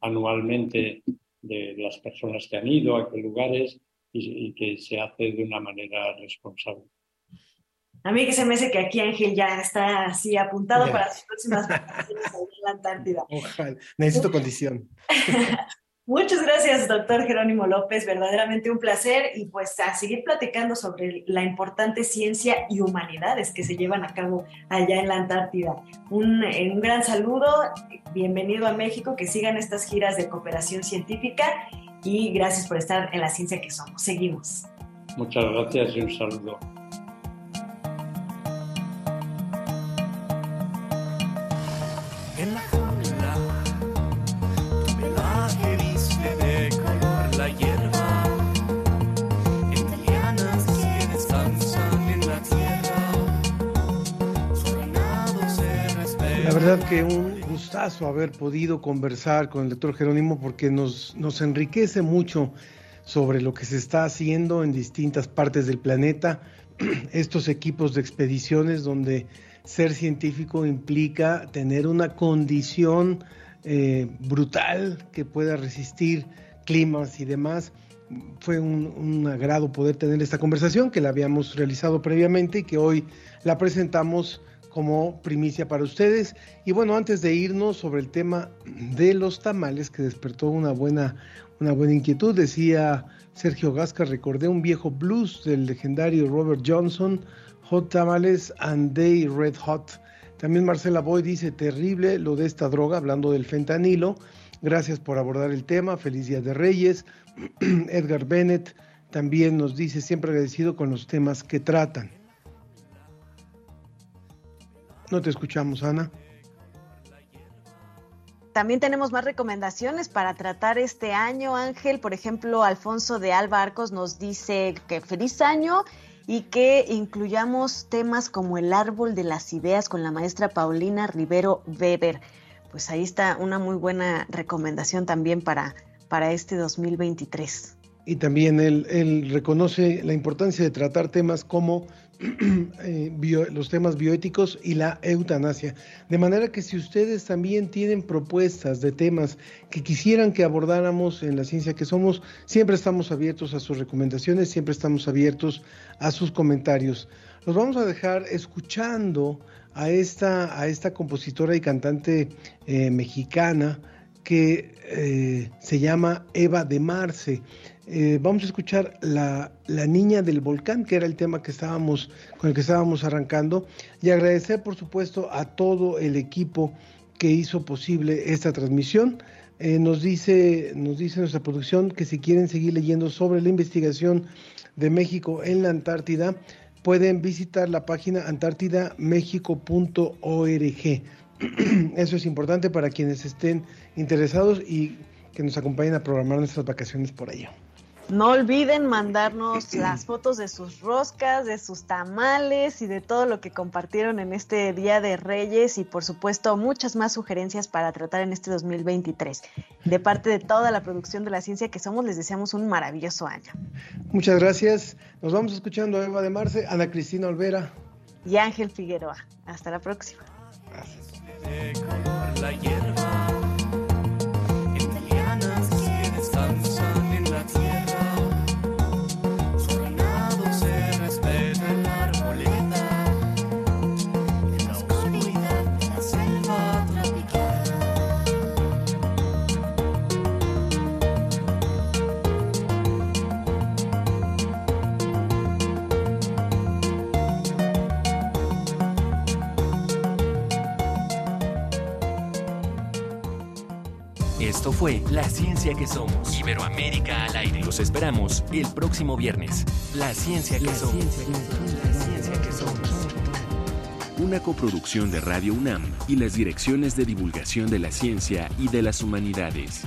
anualmente de las personas que han ido a qué lugares y que se hace de una manera responsable. A mí que se me hace que aquí Ángel ya está así apuntado para sus próximas vacaciones en la Antártida. Ojalá, necesito condición. Muchas gracias, doctor Jerónimo López. Verdaderamente un placer y pues a seguir platicando sobre la importante ciencia y humanidades que se llevan a cabo allá en la Antártida. Un, un gran saludo, bienvenido a México, que sigan estas giras de cooperación científica y gracias por estar en la ciencia que somos. Seguimos. Muchas gracias y un saludo. La verdad que un gustazo haber podido conversar con el doctor Jerónimo porque nos, nos enriquece mucho sobre lo que se está haciendo en distintas partes del planeta, estos equipos de expediciones donde ser científico implica tener una condición eh, brutal que pueda resistir climas y demás. Fue un, un, agrado poder tener esta conversación que la habíamos realizado previamente y que hoy la presentamos como primicia para ustedes. Y bueno, antes de irnos sobre el tema de los tamales que despertó una buena, una buena inquietud, decía Sergio Gasca, recordé un viejo blues del legendario Robert Johnson, Hot Tamales and Day Red Hot. También Marcela Boy dice, terrible lo de esta droga, hablando del fentanilo. Gracias por abordar el tema. Feliz Día de Reyes. Edgar Bennett también nos dice, siempre agradecido con los temas que tratan. No te escuchamos, Ana. También tenemos más recomendaciones para tratar este año, Ángel. Por ejemplo, Alfonso de Alba Arcos nos dice que feliz año y que incluyamos temas como el árbol de las ideas con la maestra Paulina Rivero Weber. Pues ahí está una muy buena recomendación también para, para este 2023. Y también él, él reconoce la importancia de tratar temas como eh, los temas bioéticos y la eutanasia. De manera que si ustedes también tienen propuestas de temas que quisieran que abordáramos en la ciencia que somos, siempre estamos abiertos a sus recomendaciones, siempre estamos abiertos a sus comentarios. Los vamos a dejar escuchando a esta, a esta compositora y cantante eh, mexicana que eh, se llama Eva de Marce. Eh, vamos a escuchar la, la, Niña del Volcán, que era el tema que estábamos, con el que estábamos arrancando, y agradecer, por supuesto, a todo el equipo que hizo posible esta transmisión. Eh, nos, dice, nos dice nuestra producción que si quieren seguir leyendo sobre la investigación de México en la Antártida, pueden visitar la página antártidamexico.org. Eso es importante para quienes estén interesados y que nos acompañen a programar nuestras vacaciones por allá. No olviden mandarnos las fotos de sus roscas, de sus tamales y de todo lo que compartieron en este Día de Reyes y por supuesto muchas más sugerencias para tratar en este 2023. De parte de toda la producción de la ciencia que somos, les deseamos un maravilloso año. Muchas gracias. Nos vamos escuchando a Eva de Marce, Ana Cristina Olvera y Ángel Figueroa. Hasta la próxima. Gracias. La hierba, fue La Ciencia que Somos. Iberoamérica al aire. Los esperamos el próximo viernes. La Ciencia que Somos. La Ciencia que Somos. Una coproducción de Radio UNAM y las direcciones de divulgación de la ciencia y de las humanidades.